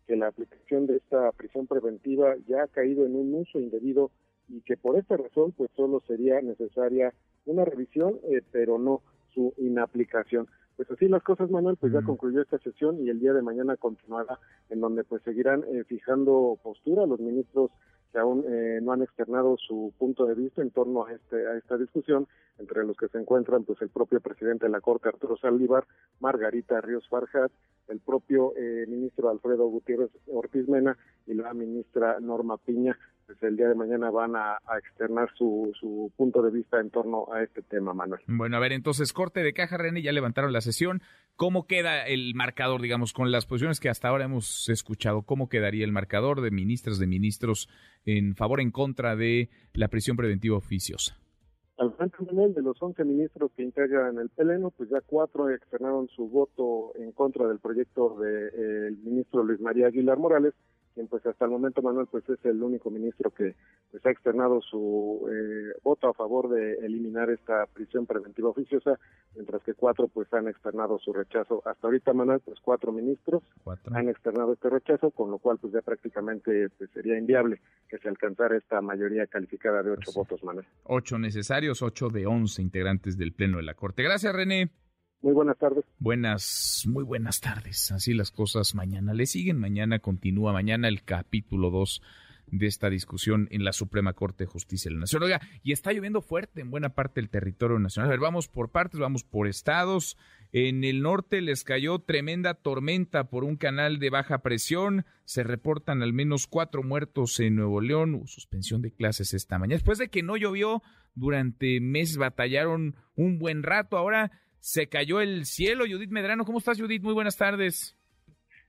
[SPEAKER 11] que la aplicación de esta prisión preventiva ya ha caído en un uso indebido y que por esta razón pues solo sería necesaria una revisión, eh, pero no su inaplicación. Pues así las cosas, Manuel, pues ya concluyó esta sesión y el día de mañana continuará, en donde pues seguirán eh, fijando postura los ministros que aún eh, no han externado su punto de vista en torno a este a esta discusión, entre los que se encuentran pues el propio presidente de la Corte Arturo Saldívar, Margarita Ríos Farjat, el propio eh, ministro Alfredo Gutiérrez Ortiz Mena y la ministra Norma Piña, pues el día de mañana van a, externar su, su, punto de vista en torno a este tema, Manuel.
[SPEAKER 2] Bueno, a ver, entonces, corte de caja, René, ya levantaron la sesión. ¿Cómo queda el marcador, digamos, con las posiciones que hasta ahora hemos escuchado? ¿Cómo quedaría el marcador de ministras, de ministros en favor, en contra de la prisión preventiva oficiosa?
[SPEAKER 11] Al frente de los 11 ministros que integran el Pleno, pues ya cuatro externaron su voto en contra del proyecto del ministro Luis María Aguilar Morales quien pues hasta el momento Manuel pues es el único ministro que pues ha externado su eh, voto a favor de eliminar esta prisión preventiva oficiosa, mientras que cuatro pues han externado su rechazo. Hasta ahorita Manuel pues cuatro ministros han externado este rechazo, con lo cual pues ya prácticamente pues, sería inviable que se alcanzara esta mayoría calificada de ocho votos Manuel.
[SPEAKER 2] Ocho necesarios, ocho de once integrantes del Pleno de la Corte. Gracias René.
[SPEAKER 11] Muy buenas tardes.
[SPEAKER 2] Buenas, muy buenas tardes. Así las cosas mañana le siguen. Mañana continúa, mañana el capítulo 2 de esta discusión en la Suprema Corte de Justicia de la Nación. Oiga, y está lloviendo fuerte en buena parte del territorio nacional. A ver, vamos por partes, vamos por estados. En el norte les cayó tremenda tormenta por un canal de baja presión. Se reportan al menos cuatro muertos en Nuevo León. Suspensión de clases esta mañana. Después de que no llovió, durante meses batallaron un buen rato. Ahora se cayó el cielo. Judith Medrano, ¿cómo estás, Judith? Muy buenas tardes.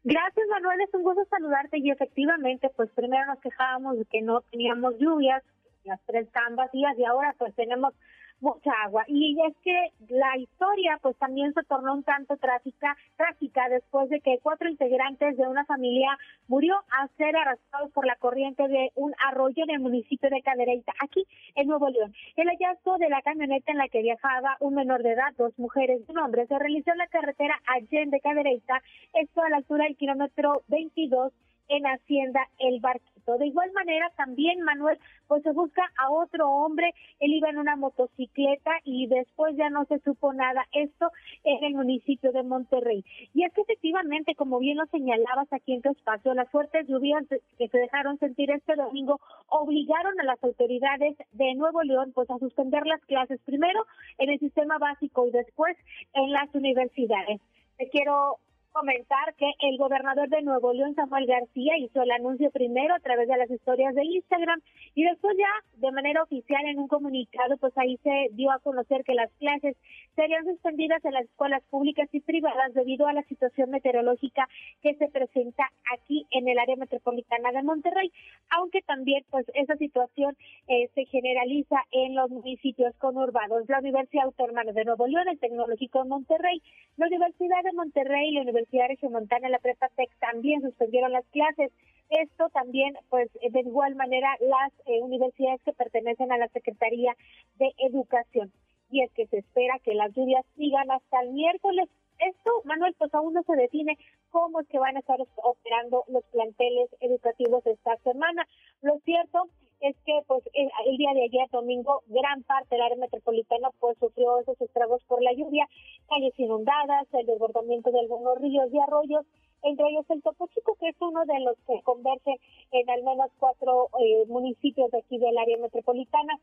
[SPEAKER 23] Gracias, Manuel. Es un gusto saludarte. Y efectivamente, pues primero nos quejábamos de que no teníamos lluvias, las tres cambas días, y ahora pues tenemos mucha agua. Y es que la historia pues también se tornó un tanto trágica, trágica después de que cuatro integrantes de una familia murió al ser arrastrados por la corriente de un arroyo en el municipio de Cadereyta, aquí en Nuevo León. El hallazgo de la camioneta en la que viajaba un menor de edad, dos mujeres y un hombre, se realizó en la carretera Allende Cadereyta, esto a la altura del kilómetro 22 en Hacienda El Barquito. De igual manera, también Manuel, pues se busca a otro hombre, él iba en una motocicleta y después ya no se supo nada. Esto en el municipio de Monterrey. Y es que efectivamente, como bien lo señalabas aquí en tu espacio, las fuertes lluvias que se dejaron sentir este domingo obligaron a las autoridades de Nuevo León pues a suspender las clases primero en el sistema básico y después en las universidades. Te quiero comentar que el gobernador de Nuevo León, Samuel García, hizo el anuncio primero a través de las historias de Instagram y después ya de manera oficial en un comunicado, pues ahí se dio a conocer que las clases serían suspendidas en las escuelas públicas y privadas debido a la situación meteorológica que se presenta aquí en el área metropolitana de Monterrey, aunque también pues esa situación eh, se generaliza en los municipios conurbados. La Universidad Autónoma de Nuevo León, el Tecnológico de Monterrey, la Universidad de Monterrey la Universidad Universidad Montana, la Prepa Tech también suspendieron las clases. Esto también, pues, de igual manera, las eh, universidades que pertenecen a la Secretaría de Educación. Y es que se espera que las lluvias sigan hasta el miércoles. Esto, Manuel, pues aún no se define cómo es que van a estar operando los planteles educativos esta semana. Lo cierto es que pues el, día de ayer domingo gran parte del área metropolitana pues sufrió esos estragos por la lluvia, calles inundadas, el desbordamiento de algunos ríos y arroyos, entre ellos el Topo Chico, que es uno de los que convergen en al menos cuatro eh, municipios de aquí del área metropolitana.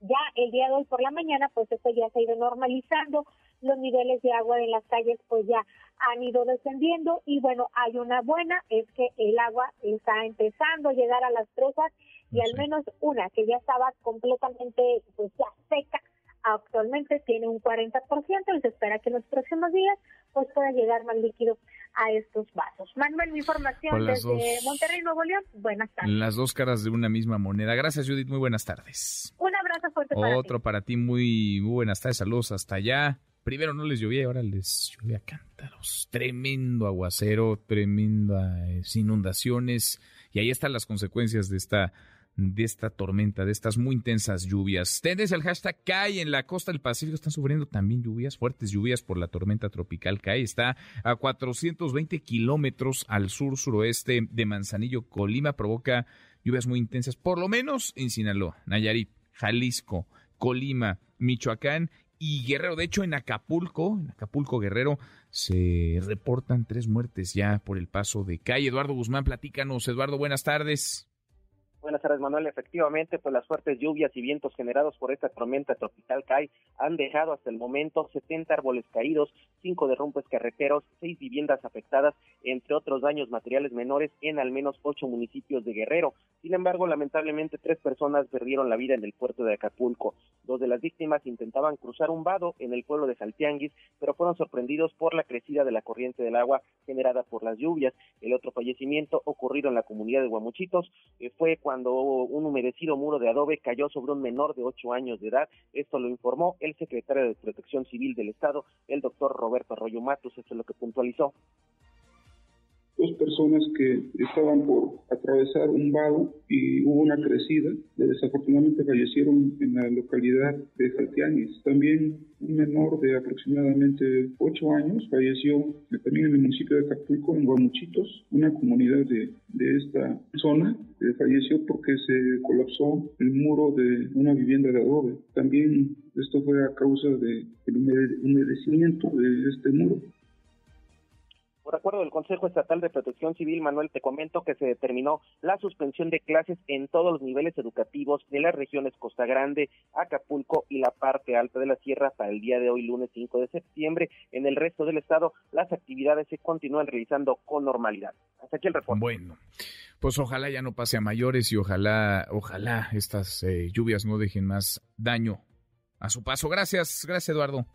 [SPEAKER 23] Ya el día de hoy por la mañana, pues esto ya se ha ido normalizando. los niveles de agua en las calles pues ya han ido descendiendo y bueno, hay una buena, es que el agua está empezando a llegar a las presas y al menos una que ya estaba completamente pues ya seca, actualmente tiene un 40% y se espera que en los próximos días pues pueda llegar más líquido a estos vasos. Manuel, mi información desde Monterrey, Nuevo León. Buenas tardes.
[SPEAKER 2] Las dos caras de una misma moneda. Gracias, Judith. Muy buenas tardes.
[SPEAKER 23] Un abrazo fuerte para
[SPEAKER 2] Otro para ti. Muy, muy buenas tardes. Saludos hasta allá. Primero no les llovía y ahora les llovía cántaros. Tremendo aguacero, tremendas inundaciones. Y ahí están las consecuencias de esta de esta tormenta, de estas muy intensas lluvias. Tendes el hashtag CAI en la costa del Pacífico. Están sufriendo también lluvias, fuertes lluvias por la tormenta tropical CAI. Está a 420 kilómetros al sur-suroeste de Manzanillo, Colima. Provoca lluvias muy intensas, por lo menos en Sinaloa, Nayarit, Jalisco, Colima, Michoacán y Guerrero. De hecho, en Acapulco, en Acapulco Guerrero, se reportan tres muertes ya por el paso de CAI. Eduardo Guzmán, platícanos. Eduardo, buenas tardes.
[SPEAKER 10] Buenas tardes, Manuel. Efectivamente, pues las fuertes lluvias y vientos generados por esta tormenta tropical CAI han dejado hasta el momento 70 árboles caídos, cinco derrumbes carreteros, seis viviendas afectadas, entre otros daños materiales menores en al menos ocho municipios de Guerrero. Sin embargo, lamentablemente, tres personas perdieron la vida en el puerto de Acapulco. Dos de las víctimas intentaban cruzar un vado en el pueblo de Saltianguis, pero fueron sorprendidos por la crecida de la corriente del agua generada por las lluvias. El otro fallecimiento ocurrido en la comunidad de Guamuchitos eh, fue cuando un humedecido muro de adobe cayó sobre un menor de ocho años de edad. Esto lo informó el secretario de Protección Civil del Estado, el doctor Roberto Arroyo Matos, eso es lo que puntualizó
[SPEAKER 24] dos personas que estaban por atravesar un vado y hubo una crecida. Desafortunadamente fallecieron en la localidad de Jatianis. También un menor de aproximadamente 8 años falleció también en el municipio de Acapulco, en Guamuchitos, una comunidad de, de esta zona. Eh, falleció porque se colapsó el muro de una vivienda de adobe. También esto fue a causa del humedecimiento de este muro.
[SPEAKER 10] Por acuerdo del Consejo Estatal de Protección Civil, Manuel, te comento que se determinó la suspensión de clases en todos los niveles educativos de las regiones Costa Grande, Acapulco y la parte alta de la sierra para el día de hoy, lunes 5 de septiembre. En el resto del estado, las actividades se continúan realizando con normalidad. Hasta aquí el reporte.
[SPEAKER 2] Bueno, pues ojalá ya no pase a mayores y ojalá, ojalá estas eh, lluvias no dejen más daño a su paso. Gracias, gracias Eduardo.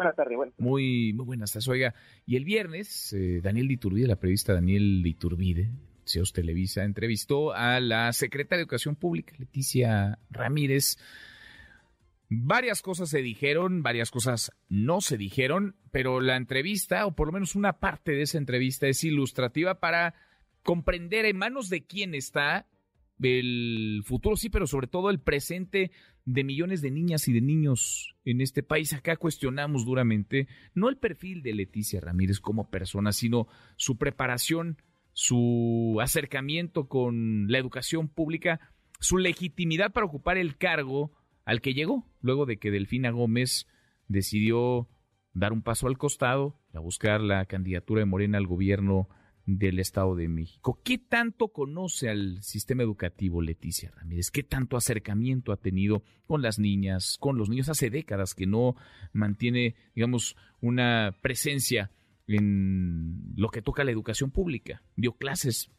[SPEAKER 10] Buenas tardes.
[SPEAKER 2] Muy, muy buenas tardes. Oiga, y el viernes, eh, Daniel Diturbide, la periodista Daniel Diturbide, CEOs Televisa, entrevistó a la secretaria de Educación Pública, Leticia Ramírez. Varias cosas se dijeron, varias cosas no se dijeron, pero la entrevista, o por lo menos una parte de esa entrevista, es ilustrativa para comprender en manos de quién está el futuro, sí, pero sobre todo el presente de millones de niñas y de niños en este país. Acá cuestionamos duramente no el perfil de Leticia Ramírez como persona, sino su preparación, su acercamiento con la educación pública, su legitimidad para ocupar el cargo al que llegó, luego de que Delfina Gómez decidió dar un paso al costado, a buscar la candidatura de Morena al gobierno del Estado de México. ¿Qué tanto conoce al sistema educativo Leticia Ramírez? ¿Qué tanto acercamiento ha tenido con las niñas, con los niños? Hace décadas que no mantiene, digamos, una presencia en lo que toca la educación pública. Dio clases,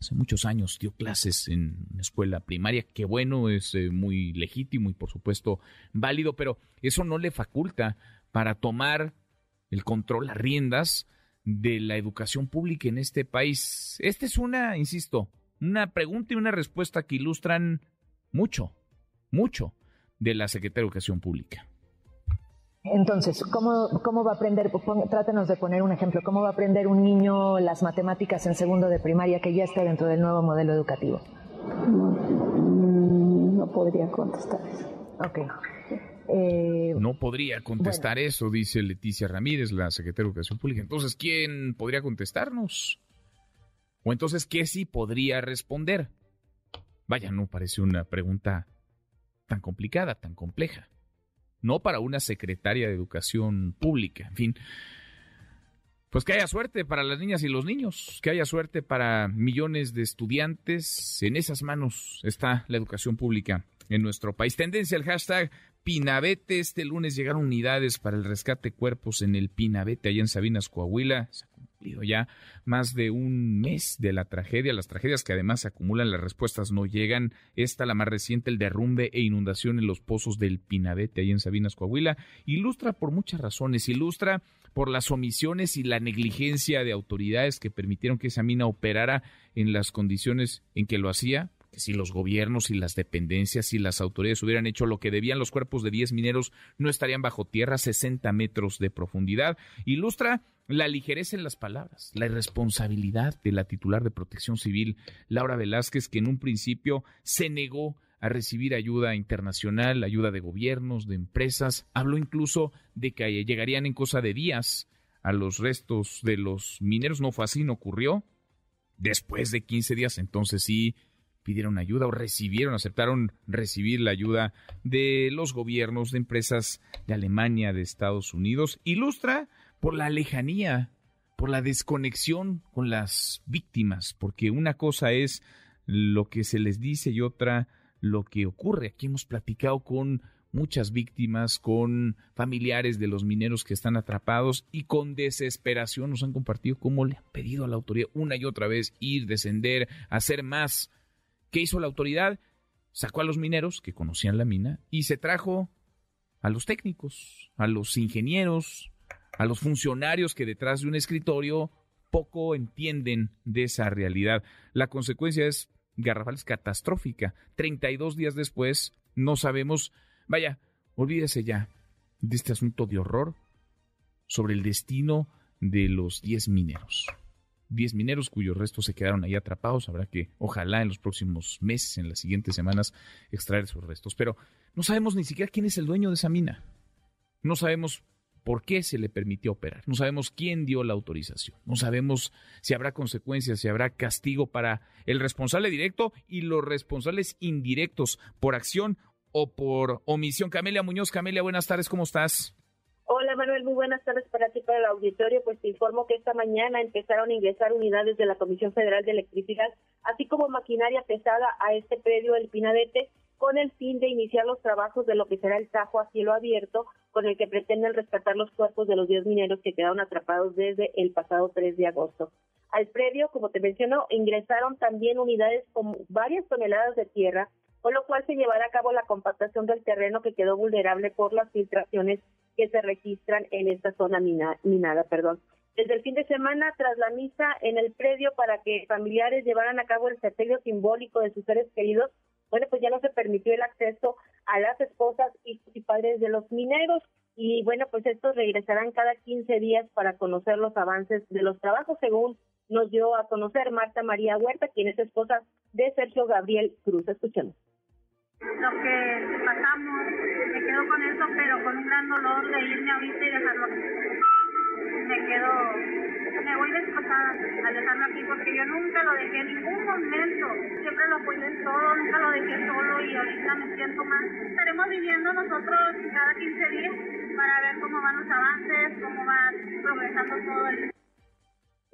[SPEAKER 2] hace muchos años dio clases en escuela primaria, que bueno, es eh, muy legítimo y por supuesto válido, pero eso no le faculta para tomar el control, las riendas de la educación pública en este país? Esta es una, insisto, una pregunta y una respuesta que ilustran mucho, mucho de la Secretaría de Educación Pública.
[SPEAKER 22] Entonces, ¿cómo, ¿cómo va a aprender? Trátenos de poner un ejemplo. ¿Cómo va a aprender un niño las matemáticas en segundo de primaria que ya está dentro del nuevo modelo educativo?
[SPEAKER 25] No, no podría contestar eso.
[SPEAKER 22] Ok.
[SPEAKER 2] Eh, no podría contestar eso, dice Leticia Ramírez, la secretaria de Educación Pública. Entonces, ¿quién podría contestarnos? O entonces, ¿qué sí podría responder? Vaya, no parece una pregunta tan complicada, tan compleja. No para una secretaria de Educación Pública. En fin, pues que haya suerte para las niñas y los niños, que haya suerte para millones de estudiantes. En esas manos está la educación pública en nuestro país. Tendencia al hashtag Pinabete. Este lunes llegaron unidades para el rescate de cuerpos en el Pinabete, allá en Sabinas, Coahuila. Se ha cumplido ya más de un mes de la tragedia. Las tragedias que además se acumulan, las respuestas no llegan. Esta, la más reciente, el derrumbe e inundación en los pozos del Pinabete, allá en Sabinas, Coahuila. Ilustra por muchas razones. Ilustra por las omisiones y la negligencia de autoridades que permitieron que esa mina operara en las condiciones en que lo hacía, si los gobiernos y las dependencias y las autoridades hubieran hecho lo que debían, los cuerpos de 10 mineros no estarían bajo tierra a 60 metros de profundidad. Ilustra la ligereza en las palabras, la irresponsabilidad de la titular de Protección Civil, Laura Velázquez, que en un principio se negó a recibir ayuda internacional, ayuda de gobiernos, de empresas. Habló incluso de que llegarían en cosa de días a los restos de los mineros. No fue así, no ocurrió. Después de 15 días, entonces sí pidieron ayuda o recibieron, aceptaron recibir la ayuda de los gobiernos, de empresas de Alemania, de Estados Unidos. Ilustra por la lejanía, por la desconexión con las víctimas, porque una cosa es lo que se les dice y otra lo que ocurre. Aquí hemos platicado con muchas víctimas, con familiares de los mineros que están atrapados y con desesperación nos han compartido cómo le han pedido a la autoridad una y otra vez ir, descender, hacer más ¿Qué hizo la autoridad? Sacó a los mineros que conocían la mina y se trajo a los técnicos, a los ingenieros, a los funcionarios que detrás de un escritorio poco entienden de esa realidad. La consecuencia es garrafal, es catastrófica. 32 días después no sabemos, vaya, olvídese ya de este asunto de horror sobre el destino de los 10 mineros. 10 mineros cuyos restos se quedaron ahí atrapados. Habrá que, ojalá, en los próximos meses, en las siguientes semanas, extraer sus restos. Pero no sabemos ni siquiera quién es el dueño de esa mina. No sabemos por qué se le permitió operar. No sabemos quién dio la autorización. No sabemos si habrá consecuencias, si habrá castigo para el responsable directo y los responsables indirectos por acción o por omisión. Camelia Muñoz, Camelia, buenas tardes, ¿cómo estás?
[SPEAKER 26] Hola Manuel, muy buenas tardes para ti, para el auditorio. Pues te informo que esta mañana empezaron a ingresar unidades de la Comisión Federal de Electricidad, así como maquinaria pesada a este predio del Pinadete, con el fin de iniciar los trabajos de lo que será el Tajo a cielo abierto, con el que pretenden rescatar los cuerpos de los 10 mineros que quedaron atrapados desde el pasado 3 de agosto. Al predio, como te menciono, ingresaron también unidades con varias toneladas de tierra, con lo cual se llevará a cabo la compactación del terreno que quedó vulnerable por las filtraciones que se registran en esta zona minada. Perdón. Desde el fin de semana, tras la misa en el predio para que familiares llevaran a cabo el sepelio simbólico de sus seres queridos, bueno, pues ya no se permitió el acceso a las esposas, hijos y padres de los mineros. Y bueno, pues estos regresarán cada 15 días para conocer los avances de los trabajos, según nos dio a conocer Marta María Huerta, quien es esposa de Sergio Gabriel Cruz. Escuchemos
[SPEAKER 27] lo que pasamos, me quedo con eso, pero con un gran dolor de irme ahorita y dejarlo aquí. Me quedo, me voy destrozada al dejarlo aquí porque yo nunca lo dejé en ningún momento. Siempre lo apoyé en todo, nunca lo dejé solo y ahorita me siento mal. Estaremos viviendo nosotros cada 15 días para ver cómo van los avances, cómo va progresando todo el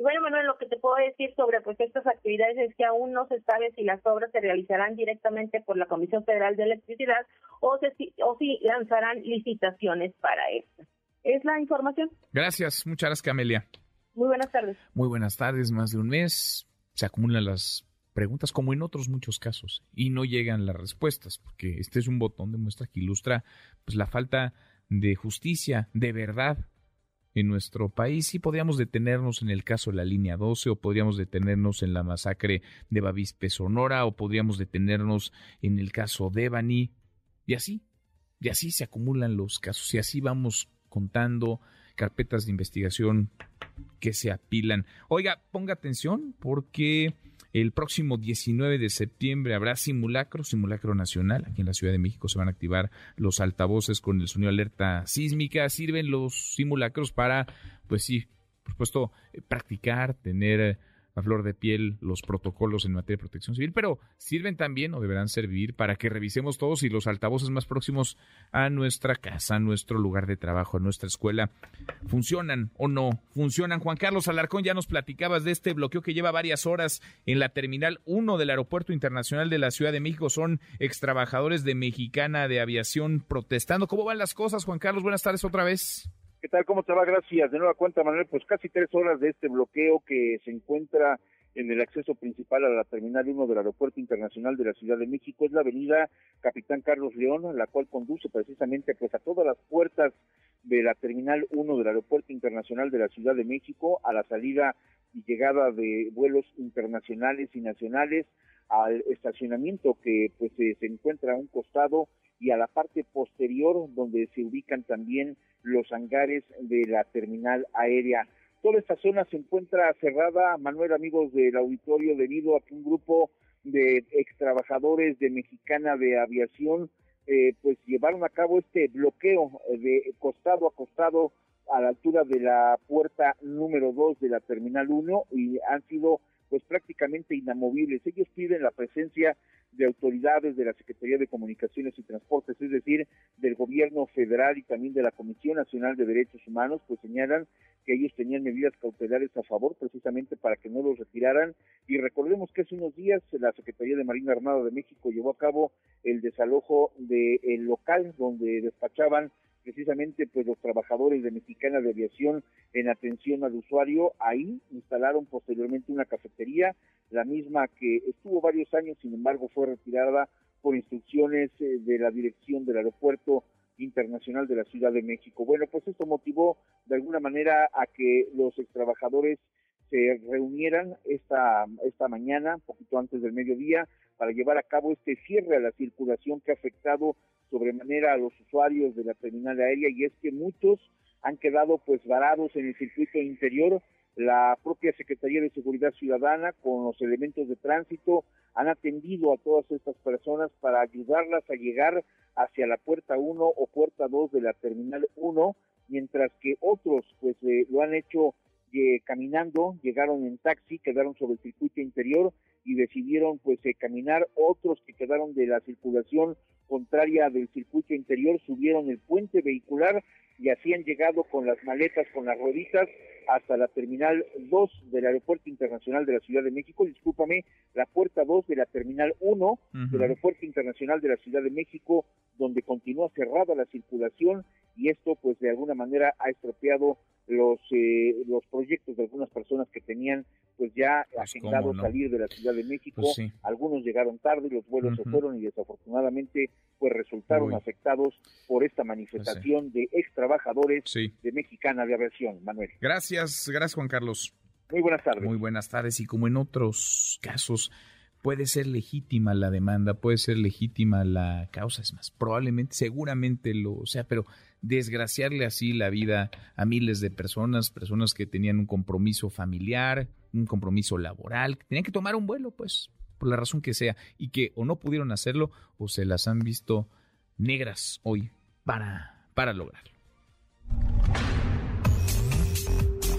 [SPEAKER 26] y bueno, Manuel, lo que te puedo decir sobre pues estas actividades es que aún no se sabe si las obras se realizarán directamente por la Comisión Federal de Electricidad o, o si lanzarán licitaciones para esto. Es la información.
[SPEAKER 2] Gracias, muchas gracias, Camelia.
[SPEAKER 26] Muy buenas tardes.
[SPEAKER 2] Muy buenas tardes, más de un mes. Se acumulan las preguntas como en otros muchos casos y no llegan las respuestas porque este es un botón de muestra que ilustra pues la falta de justicia, de verdad en nuestro país. Sí podríamos detenernos en el caso de la línea 12 o podríamos detenernos en la masacre de Bavispe Sonora o podríamos detenernos en el caso de Bani y así, y así se acumulan los casos y así vamos contando carpetas de investigación que se apilan. Oiga, ponga atención porque el próximo 19 de septiembre habrá simulacro, simulacro nacional. Aquí en la Ciudad de México se van a activar los altavoces con el sonido alerta sísmica. Sirven los simulacros para, pues sí, por supuesto, practicar, tener a flor de piel los protocolos en materia de protección civil, pero sirven también o deberán servir para que revisemos todos y los altavoces más próximos a nuestra casa, a nuestro lugar de trabajo, a nuestra escuela, funcionan o no funcionan. Juan Carlos Alarcón, ya nos platicabas de este bloqueo que lleva varias horas en la Terminal 1 del Aeropuerto Internacional de la Ciudad de México. Son extrabajadores de Mexicana de Aviación protestando. ¿Cómo van las cosas, Juan Carlos? Buenas tardes otra vez.
[SPEAKER 10] ¿Qué tal? ¿Cómo te va? Gracias. De nueva cuenta, Manuel, pues casi tres horas de este bloqueo que se encuentra en el acceso principal a la Terminal 1 del Aeropuerto Internacional de la Ciudad de México. Es la avenida Capitán Carlos León, la cual conduce precisamente pues a todas las puertas de la Terminal 1 del Aeropuerto Internacional de la Ciudad de México, a la salida y llegada de vuelos internacionales y nacionales, al estacionamiento que pues se encuentra a un costado y a la parte posterior donde se ubican también los hangares de la terminal aérea. Toda esta zona se encuentra cerrada, Manuel, amigos del auditorio, debido a que un grupo de ex trabajadores de Mexicana de Aviación eh, pues llevaron a cabo este bloqueo de costado a costado a la altura de la puerta número 2 de la Terminal 1 y han sido pues prácticamente inamovibles. Ellos piden la presencia de autoridades de la Secretaría de Comunicaciones y Transportes, es decir, del gobierno federal y también de la Comisión Nacional de Derechos Humanos, pues señalan que ellos tenían medidas cautelares a favor precisamente para que no los retiraran. Y recordemos que hace unos días la Secretaría de Marina Armada de México llevó a cabo el desalojo del local donde despachaban precisamente pues los trabajadores de Mexicana de Aviación en atención al usuario ahí instalaron posteriormente una cafetería la misma que estuvo varios años sin embargo fue retirada por instrucciones eh, de la dirección del aeropuerto internacional de la Ciudad de México. Bueno, pues esto motivó de alguna manera a que los extrabajadores se reunieran esta, esta mañana, poquito antes del mediodía, para llevar a cabo este cierre a la circulación que ha afectado sobremanera a los usuarios de la terminal aérea y es que muchos han quedado pues varados en el circuito interior. La propia Secretaría de Seguridad Ciudadana con los elementos de tránsito han atendido a todas estas personas para ayudarlas a llegar hacia la puerta 1 o puerta 2 de la terminal 1, mientras que otros pues eh, lo han hecho eh, caminando, llegaron en taxi, quedaron sobre el circuito interior y decidieron pues eh, caminar, otros que quedaron de la circulación contraria del circuito interior subieron el puente vehicular y así han llegado con las maletas, con las rueditas, hasta la terminal 2 del Aeropuerto Internacional de la Ciudad de México, discúlpame, la puerta 2 de la terminal 1 del Aeropuerto Internacional de la Ciudad de México, donde continúa cerrada la circulación y esto pues de alguna manera ha estropeado los eh, los proyectos de algunas personas que tenían pues ya pues, agendado salir de la Ciudad de México, pues algunos llegaron tarde, los vuelos se fueron y desafortunadamente pues resultaron afectados por esta manifestación pues de ex trabajadores de Mexicana de Aviación, Manuel.
[SPEAKER 2] Gracias, gracias Juan Carlos.
[SPEAKER 10] Muy buenas tardes.
[SPEAKER 2] Muy buenas tardes. Y como en otros casos puede ser legítima la demanda, puede ser legítima la causa, es más, probablemente, seguramente lo sea, pero desgraciarle así la vida a miles de personas, personas que tenían un compromiso familiar, un compromiso laboral, que tenían que tomar un vuelo, pues, por la razón que sea, y que o no pudieron hacerlo o se las han visto negras hoy para, para lograrlo.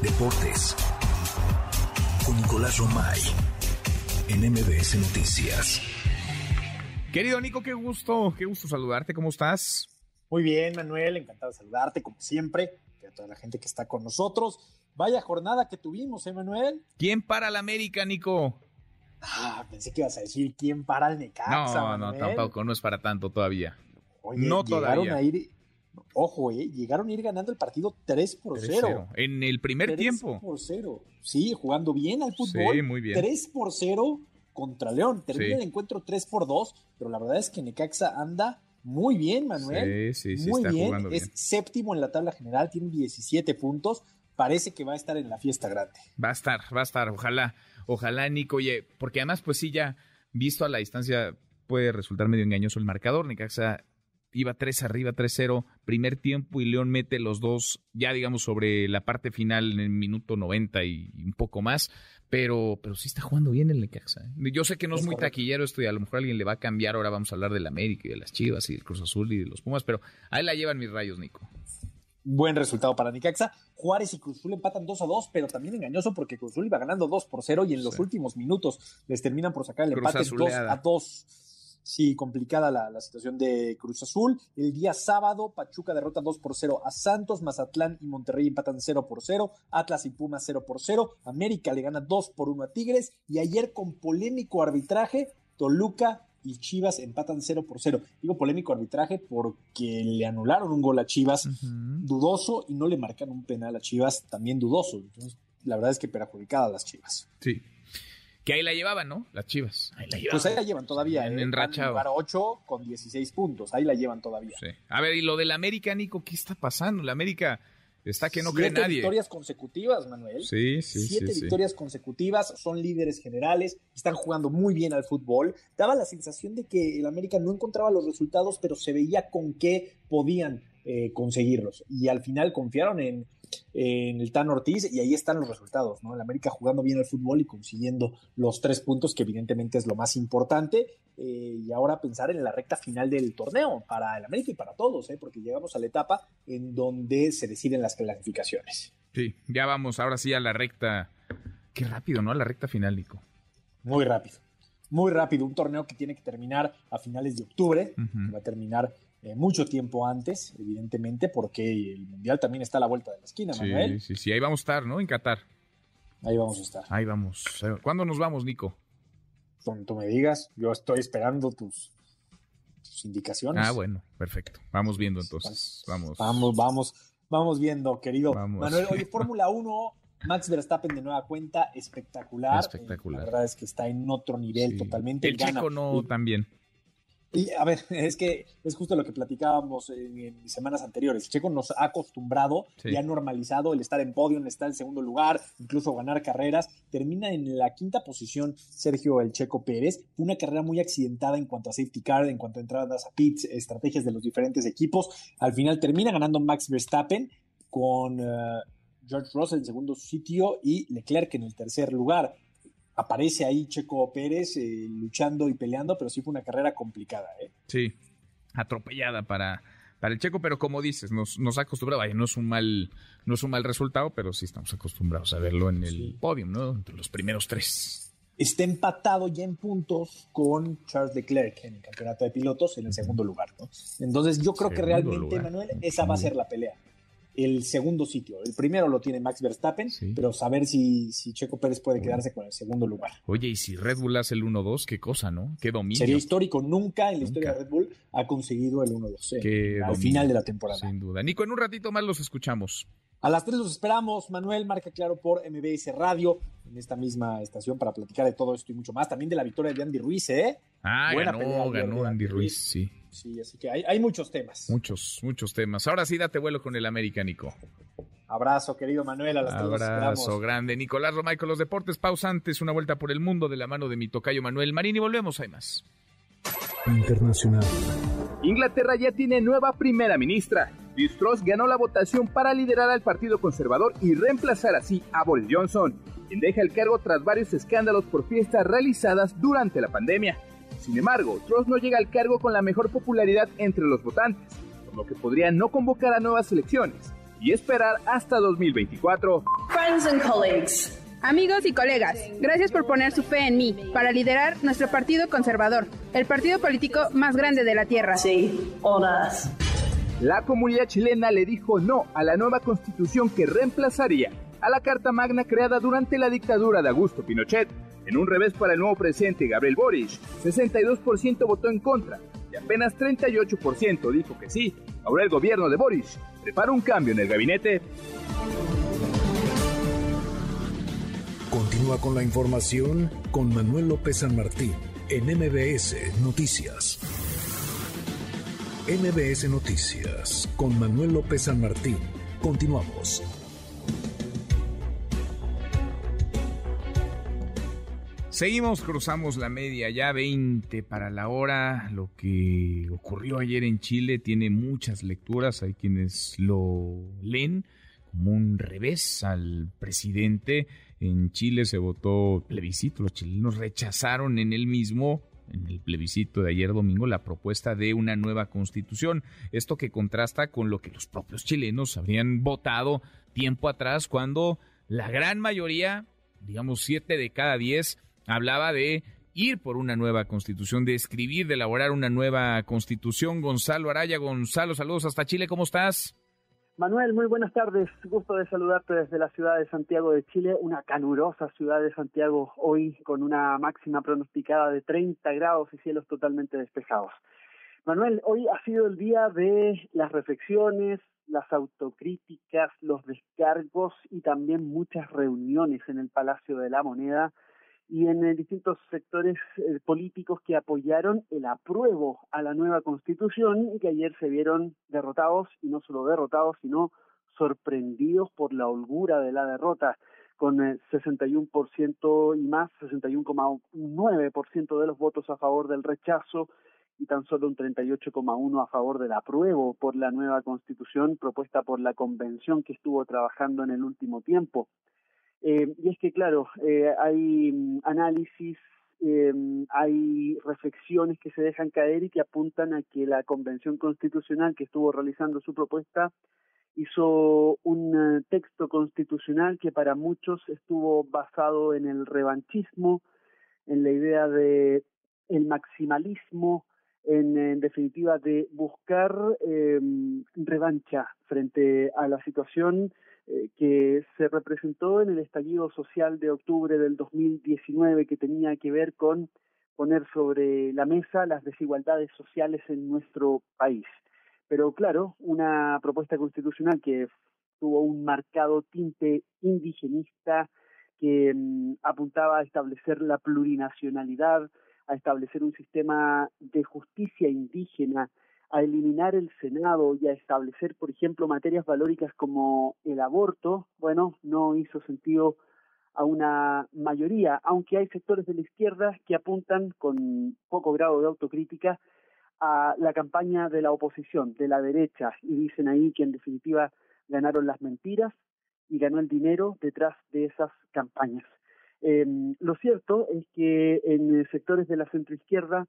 [SPEAKER 1] Deportes con Nicolás Romay en MBS Noticias.
[SPEAKER 2] Querido Nico, qué gusto, qué gusto saludarte, ¿cómo estás?
[SPEAKER 28] Muy bien, Manuel, encantado de saludarte, como siempre, y a toda la gente que está con nosotros. Vaya jornada que tuvimos, ¿eh, Manuel?
[SPEAKER 2] ¿Quién para la América, Nico?
[SPEAKER 28] Ah, pensé que ibas a decir quién para el Necaxa.
[SPEAKER 2] No, no, tampoco, no es para tanto todavía.
[SPEAKER 28] Oye, no todavía. A ir, ojo, eh, llegaron a ir ganando el partido 3 por 0.
[SPEAKER 2] En el primer tiempo.
[SPEAKER 28] 3 por 0. Sí, jugando bien al fútbol. Sí, muy bien. 3 por 0 contra León. Termina el encuentro 3 por 2, pero la verdad es que Necaxa anda muy bien, Manuel. Sí, sí, sí. Muy está bien. Jugando bien. Es séptimo en la tabla general, tiene 17 puntos. Parece que va a estar en la fiesta grande.
[SPEAKER 2] Va a estar, va a estar. Ojalá, ojalá, Nico. Oye, porque además, pues sí, ya visto a la distancia, puede resultar medio engañoso el marcador. Necaxa iba 3 arriba, 3-0, primer tiempo y León mete los dos ya digamos sobre la parte final en el minuto 90 y un poco más, pero, pero sí está jugando bien el Necaxa. ¿eh? Yo sé que no es, muy taquillero esto y a lo mejor alguien le va a cambiar, ahora vamos a hablar del América y de las Chivas y del Cruz Azul y de los Pumas, pero ahí la llevan mis rayos, Nico.
[SPEAKER 28] buen resultado para Nicaxa. Juárez y Cruzul empatan 2 a 2, pero también engañoso porque Cruzul iba ganando 2 por 0 y en los últimos minutos les terminan por sacar el empate 2 a 2. Sí, complicada la, situación de Cruz Azul. El día sábado, Pachuca derrota 2 por 0 a Santos, Mazatlán y Monterrey empatan 0 por 0, Atlas y Pumas 0 por 0, América le gana 2 por 1 a Tigres y ayer con polémico arbitraje, Toluca y Chivas empatan 0 por 0. Digo polémico arbitraje porque le anularon un gol a Chivas dudoso y no le marcan un penal a Chivas también dudoso. Entonces, la verdad es que perjudicada a las Chivas.
[SPEAKER 2] Sí. Que ahí la llevaban, ¿no? Las Chivas.
[SPEAKER 28] Ahí la llevaban. Pues ahí la llevan todavía. En, ¿eh? enrachado. Para 8 con 16 puntos. Ahí la llevan todavía. Sí.
[SPEAKER 2] A ver, y lo del América, Nico, ¿qué está pasando? La América Está que no cree nadie. Siete
[SPEAKER 28] victorias consecutivas, Manuel.
[SPEAKER 2] Sí, sí,
[SPEAKER 28] Siete victorias consecutivas, son líderes generales, están jugando muy bien al fútbol. Daba la sensación de que el América no encontraba los resultados, pero se veía con qué podían eh, conseguirlos. Y al final confiaron en, en el Tan Ortiz y ahí están los resultados, ¿no? El América jugando bien al fútbol y consiguiendo los tres puntos, que evidentemente es lo más importante. Eh, y ahora pensar en la recta final del torneo para el América y para todos, ¿eh? porque llegamos a la etapa en donde se deciden las clasificaciones.
[SPEAKER 2] Sí, ya vamos ahora sí a la recta. Qué rápido, ¿no? A la recta final, Nico.
[SPEAKER 28] Muy rápido. Muy rápido. Un torneo que tiene que terminar a finales de octubre. Va a terminar eh, mucho tiempo antes, evidentemente, porque el Mundial también está a la vuelta de la esquina, Manuel.
[SPEAKER 2] Sí, sí. Ahí vamos a estar, ¿no? En Qatar.
[SPEAKER 28] Ahí vamos a estar.
[SPEAKER 2] Ahí vamos. ¿Cuándo nos vamos, Nico?
[SPEAKER 28] Cuando me digas, yo estoy esperando tus, indicaciones.
[SPEAKER 2] Ah, bueno, perfecto. Vamos viendo entonces. Vamos.
[SPEAKER 28] Vamos, vamos, vamos viendo, querido Manuel. Oye, Fórmula 1, Max Verstappen de nueva cuenta, espectacular.
[SPEAKER 2] Espectacular.
[SPEAKER 28] la verdad es que está en otro nivel totalmente.
[SPEAKER 2] El Checo no también.
[SPEAKER 28] Y a ver, es que es justo lo que platicábamos en, semanas anteriores. Checo nos ha acostumbrado y ha normalizado el estar en podio, el estar en segundo lugar, incluso ganar carreras. Termina en la quinta posición Sergio el Checo Pérez. Fue una carrera muy accidentada en cuanto a safety car, en cuanto a entradas a pits, estrategias de los diferentes equipos. Al final termina ganando Max Verstappen con eh, George Russell en segundo sitio y Leclerc en el tercer lugar aparece ahí Checo Pérez eh, luchando y peleando, pero sí fue una carrera complicada. ¿eh?
[SPEAKER 2] Sí, atropellada para, para el Checo, pero como dices, nos, nos ha acostumbrado, vaya, no es un mal, no es un mal resultado, pero sí estamos acostumbrados a verlo en el podio, ¿no? Entre los primeros tres.
[SPEAKER 28] Está empatado ya en puntos con Charles Leclerc en el campeonato de pilotos en el segundo lugar, ¿no? Entonces yo creo que realmente, Manuel, esa va a ser la pelea el segundo sitio. El primero lo tiene Max Verstappen, pero saber si, si, Checo Pérez puede quedarse con el segundo lugar.
[SPEAKER 2] Oye, y si Red Bull hace el 1-2, qué cosa, ¿no? Qué dominio.
[SPEAKER 28] Sería histórico. Nunca en la historia de Red Bull ha conseguido el 1-2 eh, al final de la temporada.
[SPEAKER 2] Sin duda. Nico, en un ratito más los escuchamos.
[SPEAKER 28] A las 3 los esperamos. Manuel marca claro por MBS Radio en esta misma estación para platicar de todo esto y mucho más. También de la victoria de Andy Ruiz, ¿eh?
[SPEAKER 2] Ah, Buena ganó, ganó Andy Ruiz, sí.
[SPEAKER 28] Sí, así que hay, muchos temas.
[SPEAKER 2] Muchos, muchos temas. Ahora sí, date vuelo con el América, Nico.
[SPEAKER 28] Abrazo, querido Manuel. A las
[SPEAKER 2] Abrazo grande. Nicolás Romay con los deportes pausantes. Una vuelta por el mundo de la mano de mi tocayo Manuel Marín y volvemos. Hay más.
[SPEAKER 1] Internacional.
[SPEAKER 29] Inglaterra ya tiene nueva primera ministra. Liz Truss ganó la votación para liderar al Partido Conservador y reemplazar así a Boris Johnson, quien deja el cargo tras varios escándalos por fiestas realizadas durante la pandemia. Sin embargo, Truss no llega al cargo con la mejor popularidad entre los votantes, por lo que podría no convocar a nuevas elecciones y esperar hasta 2024.
[SPEAKER 30] Friends and colleagues. Amigos y colegas, gracias por poner su fe en mí para liderar nuestro partido conservador, el partido político más grande de la Tierra. Sí,
[SPEAKER 29] horas. La comunidad chilena le dijo no a la nueva constitución que reemplazaría a la Carta Magna creada durante la dictadura de Augusto Pinochet. En un revés para el nuevo presidente Gabriel Boric, 62% votó en contra y apenas 38% dijo que sí. Ahora el gobierno de Boric prepara un cambio en el gabinete.
[SPEAKER 1] Continúa con la información con Manuel López San Martín en MBS Noticias. MBS Noticias con Manuel López San Martín. Continuamos.
[SPEAKER 2] Seguimos, cruzamos la media ya 20 para la hora. Lo que ocurrió ayer en Chile tiene muchas lecturas. Hay quienes lo leen como un revés al presidente. En Chile se votó plebiscito. Los chilenos rechazaron en el mismo en el plebiscito de ayer domingo la propuesta de una nueva constitución. Esto que contrasta con lo que los propios chilenos habrían votado tiempo atrás cuando la gran mayoría, digamos siete de cada diez, hablaba de ir por una nueva constitución, de escribir, de elaborar una nueva constitución. Gonzalo Araya, Gonzalo, saludos hasta Chile, ¿cómo estás?
[SPEAKER 31] Manuel, muy buenas tardes. Gusto de saludarte desde la ciudad de Santiago de Chile, una calurosa ciudad de Santiago hoy con una máxima pronosticada de 30 grados y cielos totalmente despejados. Manuel, hoy ha sido el día de las reflexiones, las autocríticas, los descargos y también muchas reuniones en el Palacio de la Moneda y en eh, distintos sectores eh, políticos que apoyaron el apruebo a la nueva constitución y que ayer se vieron derrotados y no solo derrotados, sino sorprendidos por la holgura de la derrota con el 61% y más, 61,9% de los votos a favor del rechazo y tan solo un 38,1% a favor del apruebo por la nueva constitución propuesta por la convención que estuvo trabajando en el último tiempo. Eh, y es que, claro, eh, hay mm, análisis, eh, hay reflexiones que se dejan caer y que apuntan a que la Convención Constitucional que estuvo realizando su propuesta hizo un texto constitucional que para muchos estuvo basado en el revanchismo, en la idea de el maximalismo, en, en definitiva de buscar revancha frente a la situación eh, que se representó en el estallido social de octubre del 2019 que tenía que ver con poner sobre la mesa las desigualdades sociales en nuestro país. Pero claro, una propuesta constitucional que tuvo un marcado tinte indigenista que mm, apuntaba a establecer la plurinacionalidad, a establecer un sistema de justicia indígena a eliminar el Senado y a establecer, por ejemplo, materias valóricas como el aborto, bueno, no hizo sentido a una mayoría, aunque hay sectores de la izquierda que apuntan con poco grado de autocrítica a la campaña de la oposición, de la derecha, y dicen ahí que en definitiva ganaron las mentiras y ganó el dinero detrás de esas campañas. Em, lo cierto es que en sectores de la centroizquierda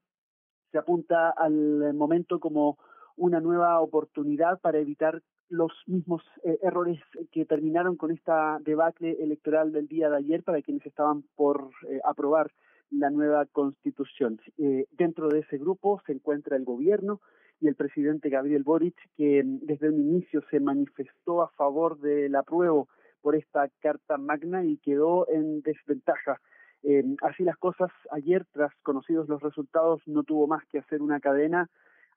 [SPEAKER 31] se apunta al momento como una nueva oportunidad para evitar los mismos eh, errores que terminaron con esta debacle electoral del día de ayer para quienes estaban por eh, aprobar la nueva constitución. Eh, dentro de ese grupo se encuentra el gobierno y el presidente Gabriel Boric, que mm, desde un inicio se manifestó a favor del apruebo por esta carta magna y quedó en desventaja eh, así las cosas, ayer, tras conocidos los resultados, no tuvo más que hacer una cadena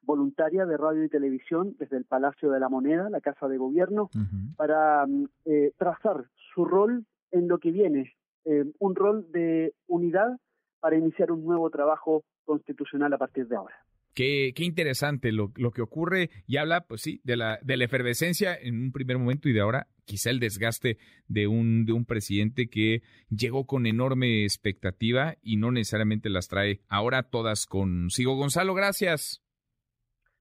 [SPEAKER 31] voluntaria de radio y televisión desde el Palacio de la Moneda, la Casa de Gobierno, para mm, eh, trazar su rol en lo que viene, eh, un rol de unidad para iniciar un nuevo trabajo constitucional a partir de ahora.
[SPEAKER 2] Qué, qué interesante lo, lo, que ocurre y habla, pues sí, de la, de la efervescencia en un primer momento y de ahora quizá el desgaste de un, de un presidente que llegó con enorme expectativa y no necesariamente las trae ahora todas consigo. Gonzalo, gracias.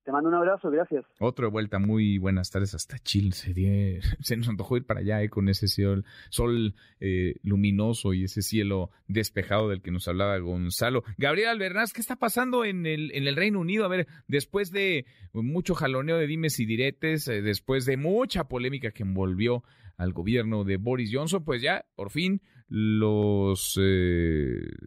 [SPEAKER 31] Te mando un abrazo, gracias.
[SPEAKER 2] Otra vuelta, muy buenas tardes hasta Chile. Se, se nos antojó ir para allá eh, con ese sol, sol eh, luminoso y ese cielo despejado del que nos hablaba Gonzalo. Gabriel Albernaz, ¿qué está pasando en el, en el Reino Unido? A ver, después de mucho jaloneo de dimes y diretes, eh, después de mucha polémica que envolvió al gobierno de Boris Johnson, pues ya, por fin, los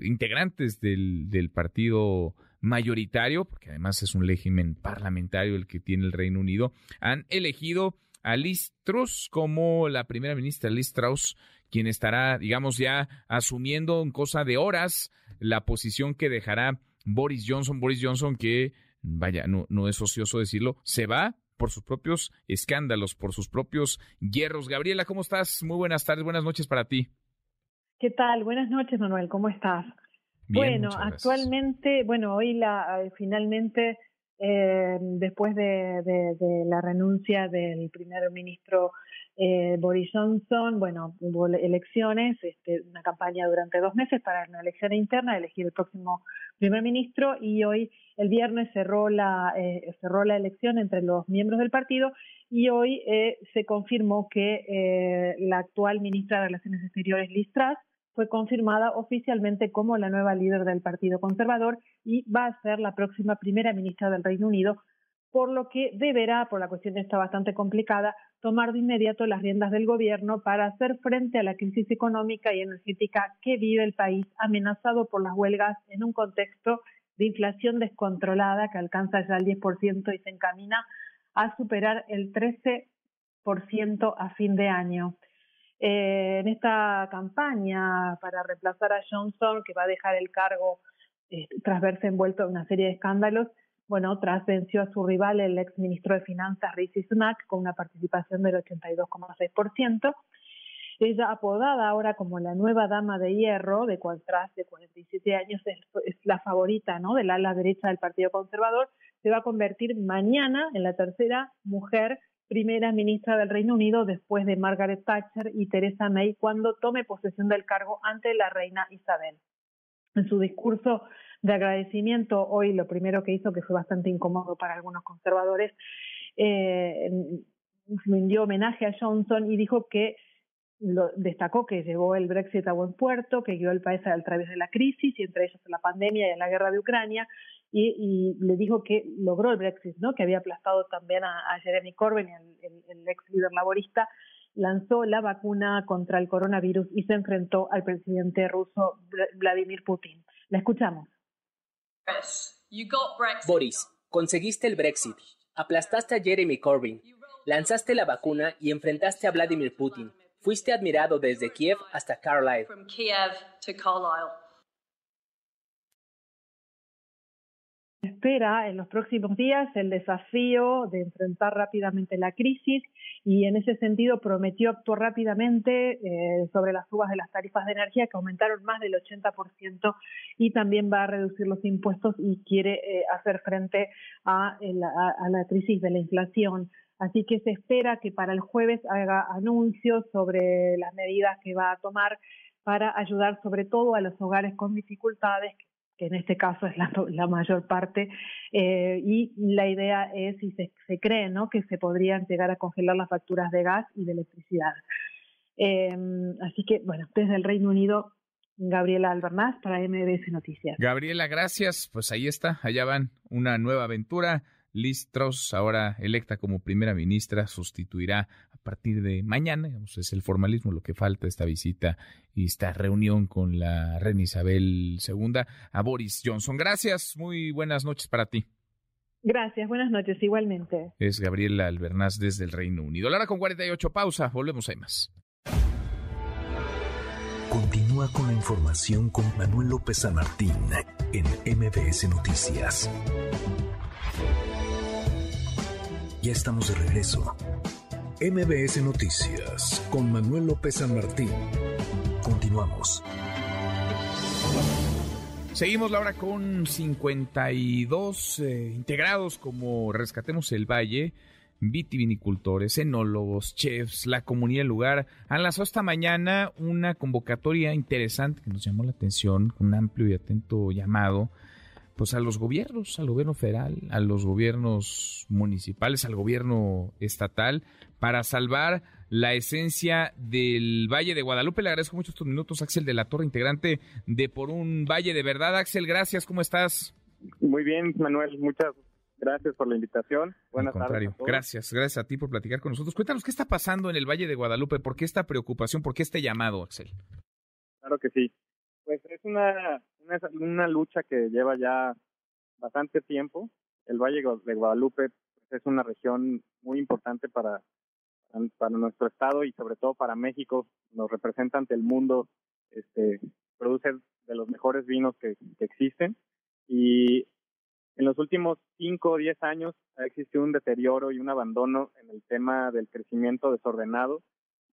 [SPEAKER 2] integrantes del partido mayoritario, porque además es un régimen parlamentario el que tiene el Reino Unido, han elegido a Liz Truss como la primera ministra Liz Truss, quien estará, digamos, ya asumiendo en cosa de horas la posición que dejará Boris Johnson. Boris Johnson que, vaya, no, no es ocioso decirlo, se va por sus propios escándalos, por sus propios hierros. Gabriela, ¿cómo estás? Muy buenas tardes, buenas noches para ti.
[SPEAKER 32] ¿Qué tal? Buenas noches, Manuel, ¿cómo estás? Bueno, actualmente, bueno, hoy la, eh, finalmente, eh, después de, la renuncia del primer ministro eh, Boris Johnson, bueno, hubo elecciones, este, una campaña durante dos meses para una elección interna, elegir el próximo primer ministro y hoy, el viernes, cerró la, cerró la elección entre los miembros del partido y hoy se confirmó que la actual ministra de Relaciones Exteriores, Liz Truss, fue confirmada oficialmente como la nueva líder del Partido Conservador y va a ser la próxima primera ministra del Reino Unido, por lo que deberá, por la cuestión está bastante complicada, tomar de inmediato las riendas del gobierno para hacer frente a la crisis económica y energética que vive el país, amenazado por las huelgas en un contexto de inflación descontrolada que alcanza ya el 10% y se encamina a superar el 13% a fin de año. Eh, en esta campaña para reemplazar a Johnson, que va a dejar el cargo eh, tras verse envuelto en una serie de escándalos, bueno, tras venció a su rival, el ex ministro de Finanzas, Rishi Sunak, con una participación del 82,6%. Ella, apodada ahora como la nueva dama de hierro, de tras de 47 años, es, es, la favorita ¿no? del ala derecha del Partido Conservador, se va a convertir mañana en la tercera mujer primera ministra del Reino Unido después de Margaret Thatcher y Theresa May cuando tome posesión del cargo ante la reina Isabel. En su discurso de agradecimiento hoy, lo primero que hizo, que fue bastante incómodo para algunos conservadores, eh, dio homenaje a Johnson y dijo que lo, destacó que llevó el Brexit a buen puerto, que guió el país a través de la crisis y entre ellos la pandemia y la guerra de Ucrania y, le dijo que logró el Brexit, ¿no? que había aplastado también a, Jeremy Corbyn, el, el, ex líder laborista, lanzó la vacuna contra el coronavirus y se enfrentó al presidente ruso Vladimir Putin. La escuchamos.
[SPEAKER 33] Boris, conseguiste el Brexit, aplastaste a Jeremy Corbyn, lanzaste la vacuna y enfrentaste a Vladimir Putin. Fuiste admirado desde Kiev hasta Carlisle
[SPEAKER 32] espera en los próximos días el desafío de enfrentar rápidamente la crisis y en ese sentido prometió actuar rápidamente eh, sobre las subas de las tarifas de energía que aumentaron más del 80% y también va a reducir los impuestos y quiere eh, hacer frente a, a la crisis de la inflación. Así que se espera que para el jueves haga anuncios sobre las medidas que va a tomar para ayudar sobre todo a los hogares con dificultades en este caso es la, mayor parte, eh, y la idea es, y se, cree, ¿no? que se podrían llegar a congelar las facturas de gas y de electricidad. Em, así que, bueno, desde el Reino Unido, Gabriela Albernaz para MBS Noticias.
[SPEAKER 2] Gabriela, gracias. Pues ahí está, allá van una nueva aventura. Liz Truss, ahora electa como primera ministra, sustituirá partir de mañana, digamos, es el formalismo lo que falta esta visita y esta reunión con la reina Isabel II a Boris Johnson. Gracias, muy buenas noches para ti.
[SPEAKER 32] Gracias, buenas noches, igualmente.
[SPEAKER 2] Es Gabriela Albernaz desde el Reino Unido. La hora con 48, pausa, volvemos ahí más.
[SPEAKER 1] Continúa con la información con Manuel López San Martín en MBS Noticias. Ya estamos de regreso. MBS Noticias con Manuel López San Martín. Continuamos.
[SPEAKER 2] Seguimos la hora con 52 eh, integrados como Rescatemos el Valle, vitivinicultores, enólogos, chefs, la comunidad del lugar. Han lanzado esta mañana una convocatoria interesante que nos llamó la atención, un amplio y atento llamado pues a los gobiernos, al gobierno federal, a los gobiernos municipales, al gobierno estatal, para salvar la esencia del Valle de Guadalupe. Le agradezco mucho estos minutos, Axel de la Torre, integrante de Por un Valle de Verdad. Axel, gracias, ¿cómo estás?
[SPEAKER 34] Muy bien, Manuel, muchas gracias por la invitación.
[SPEAKER 2] Buenas Al contrario, gracias, gracias a ti por platicar con nosotros. Cuéntanos qué está pasando en el Valle de Guadalupe, por qué esta preocupación, por qué este llamado, Axel.
[SPEAKER 34] Claro que sí. Pues es una, una, lucha que lleva ya bastante tiempo. El Valle de Guadalupe es una región muy importante para, para nuestro estado y sobre todo para México. Nos representa ante el mundo, este, produce de los mejores vinos que, existen. Y en los últimos cinco o diez años ha existido un deterioro y un abandono en el tema del crecimiento desordenado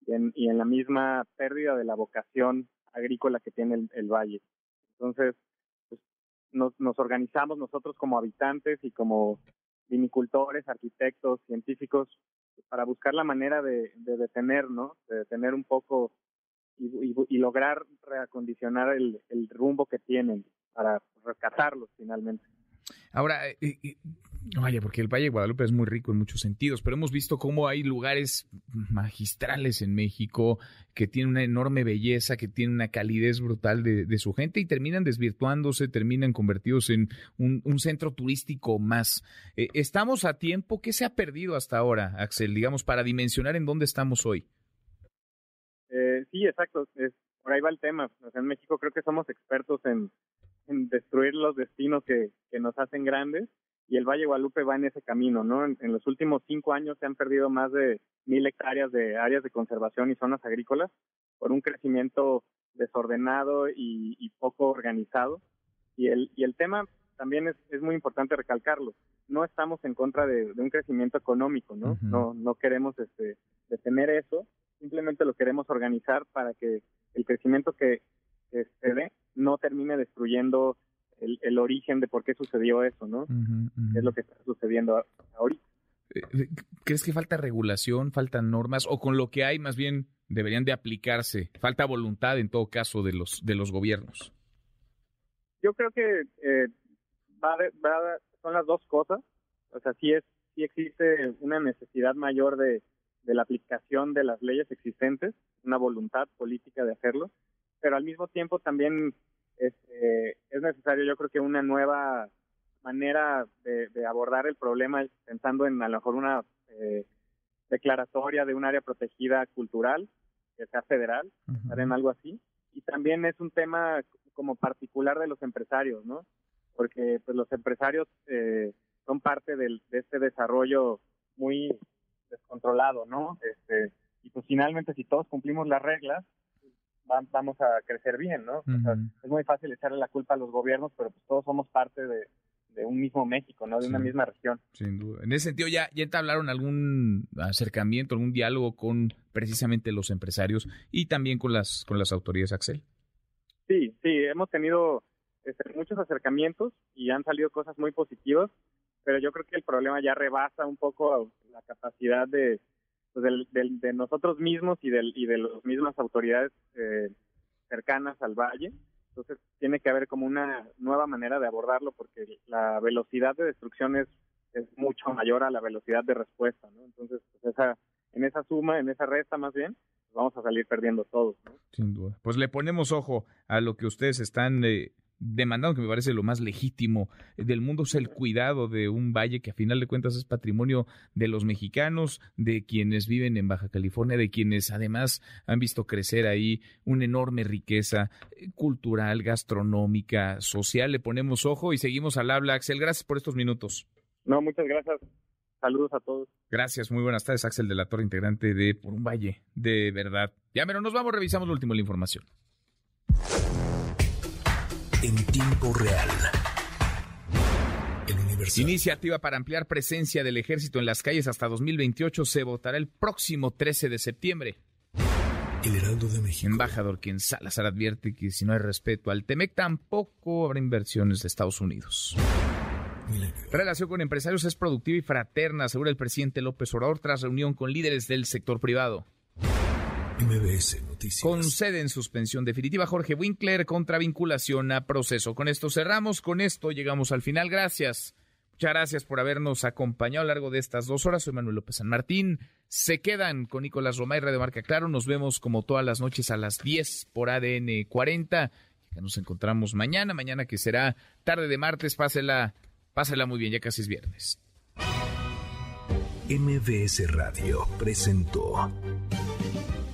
[SPEAKER 34] y en, y en la misma pérdida de la vocación agrícola que tiene el, valle. Entonces, pues, nos, nos organizamos nosotros como habitantes y como vinicultores, arquitectos, científicos, para buscar la manera de, detener, ¿no? De detener un poco y, y, lograr reacondicionar el, el rumbo que tienen para rescatarlos finalmente.
[SPEAKER 2] Ahora, eh, Vaya, porque el Valle de Guadalupe es muy rico en muchos sentidos, pero hemos visto cómo hay lugares magistrales en México que tienen una enorme belleza, que tienen una calidez brutal de, su gente y terminan desvirtuándose, terminan convertidos en un, centro turístico más. Eh, ¿Estamos a tiempo? ¿Qué se ha perdido hasta ahora, Axel, digamos, para dimensionar en dónde estamos hoy?
[SPEAKER 34] Eh, sí, exacto. por ahí va el tema. en México creo que somos expertos en, destruir los destinos que, que nos hacen grandes y el Valle Guadalupe va en ese camino, ¿no? En, los últimos cinco años se han perdido más de mil hectáreas de áreas de conservación y zonas agrícolas por un crecimiento desordenado y, poco organizado. Y el, y el tema también es, es, muy importante recalcarlo. No estamos en contra de, un crecimiento económico, ¿no? No, no queremos este, detener eso, simplemente lo queremos organizar para que el crecimiento que, no termine destruyendo el, origen de por qué sucedió eso, ¿no? Es lo que está sucediendo ahorita.
[SPEAKER 2] Eh, eh, ¿Crees que falta regulación, faltan normas o con lo que hay más bien deberían de aplicarse? Falta voluntad en todo caso de los de los gobiernos.
[SPEAKER 34] Yo creo que eh, son las dos cosas. O sea, sí es sí existe una necesidad mayor de, de la aplicación de las leyes existentes, una voluntad política de hacerlo, pero al mismo tiempo también este, es necesario yo creo que una nueva manera de, abordar el problema pensando en a lo mejor una eh, declaratoria de un área protegida cultural que sea federal, pensar en algo así. Y también es un tema como particular de los empresarios, ¿no? Porque pues los empresarios eh, son parte del, de este desarrollo muy descontrolado, ¿no? Este, y pues finalmente si todos cumplimos las reglas, vamos a crecer bien, ¿no? es muy fácil echarle la culpa a los gobiernos, pero pues todos somos parte de, un mismo México, ¿no? De una misma región.
[SPEAKER 2] Sin duda. En ese sentido, ¿ya, ¿ya entablaron algún acercamiento, algún diálogo con precisamente los empresarios y también con las, con las autoridades, Axel?
[SPEAKER 34] Sí, sí, hemos tenido este, muchos acercamientos y han salido cosas muy positivas, pero yo creo que el problema ya rebasa un poco la capacidad de, pues, de nosotros mismos y, del, y de las mismas autoridades eh, cercanas al valle. Entonces tiene que haber como una nueva manera de abordarlo porque la velocidad de destrucción es, es mucho mayor a la velocidad de respuesta, ¿no? Entonces, pues esa, en esa suma, en esa resta más bien, pues, vamos a salir perdiendo todos.
[SPEAKER 2] Sin duda. Pues le ponemos ojo a lo que ustedes están eh, demandando, que me parece lo más legítimo del mundo, es el cuidado de un valle que a final de cuentas es patrimonio de los mexicanos, de quienes viven en Baja California, de quienes además han visto crecer ahí una enorme riqueza cultural, gastronómica, social. Le ponemos ojo y seguimos al habla. Axel, gracias por estos minutos.
[SPEAKER 34] No, muchas gracias. Saludos a todos.
[SPEAKER 2] Gracias, muy buenas tardes, Axel de la Torre, integrante de Por un Valle, de verdad. Ya, pero nos vamos, revisamos lo último de la información
[SPEAKER 1] en tiempo real.
[SPEAKER 2] Iniciativa para ampliar presencia del ejército en las calles hasta 2028 se votará el próximo 13 de septiembre.
[SPEAKER 1] El Heraldo de México.
[SPEAKER 2] Embajador quien Salazar advierte que si no hay respeto al TEMEC tampoco habrá inversiones de Estados Unidos. Relación con empresarios es productiva y fraterna, asegura el presidente López Obrador tras reunión con líderes del sector privado.
[SPEAKER 1] MBS Noticias.
[SPEAKER 2] Concede en suspensión definitiva Jorge Winkler contra vinculación a proceso. Con esto cerramos, con esto llegamos al final. Gracias. Muchas gracias por habernos acompañado a lo largo de estas dos horas. Soy Manuel López San Martín. Se quedan con Nicolás Roma y Radio Marca Claro. Nos vemos como todas las noches a las 10 por ADN 40. Ya nos encontramos mañana, mañana que será tarde de martes. Pásela, pásela muy bien, ya casi es viernes.
[SPEAKER 1] MBS Radio presentó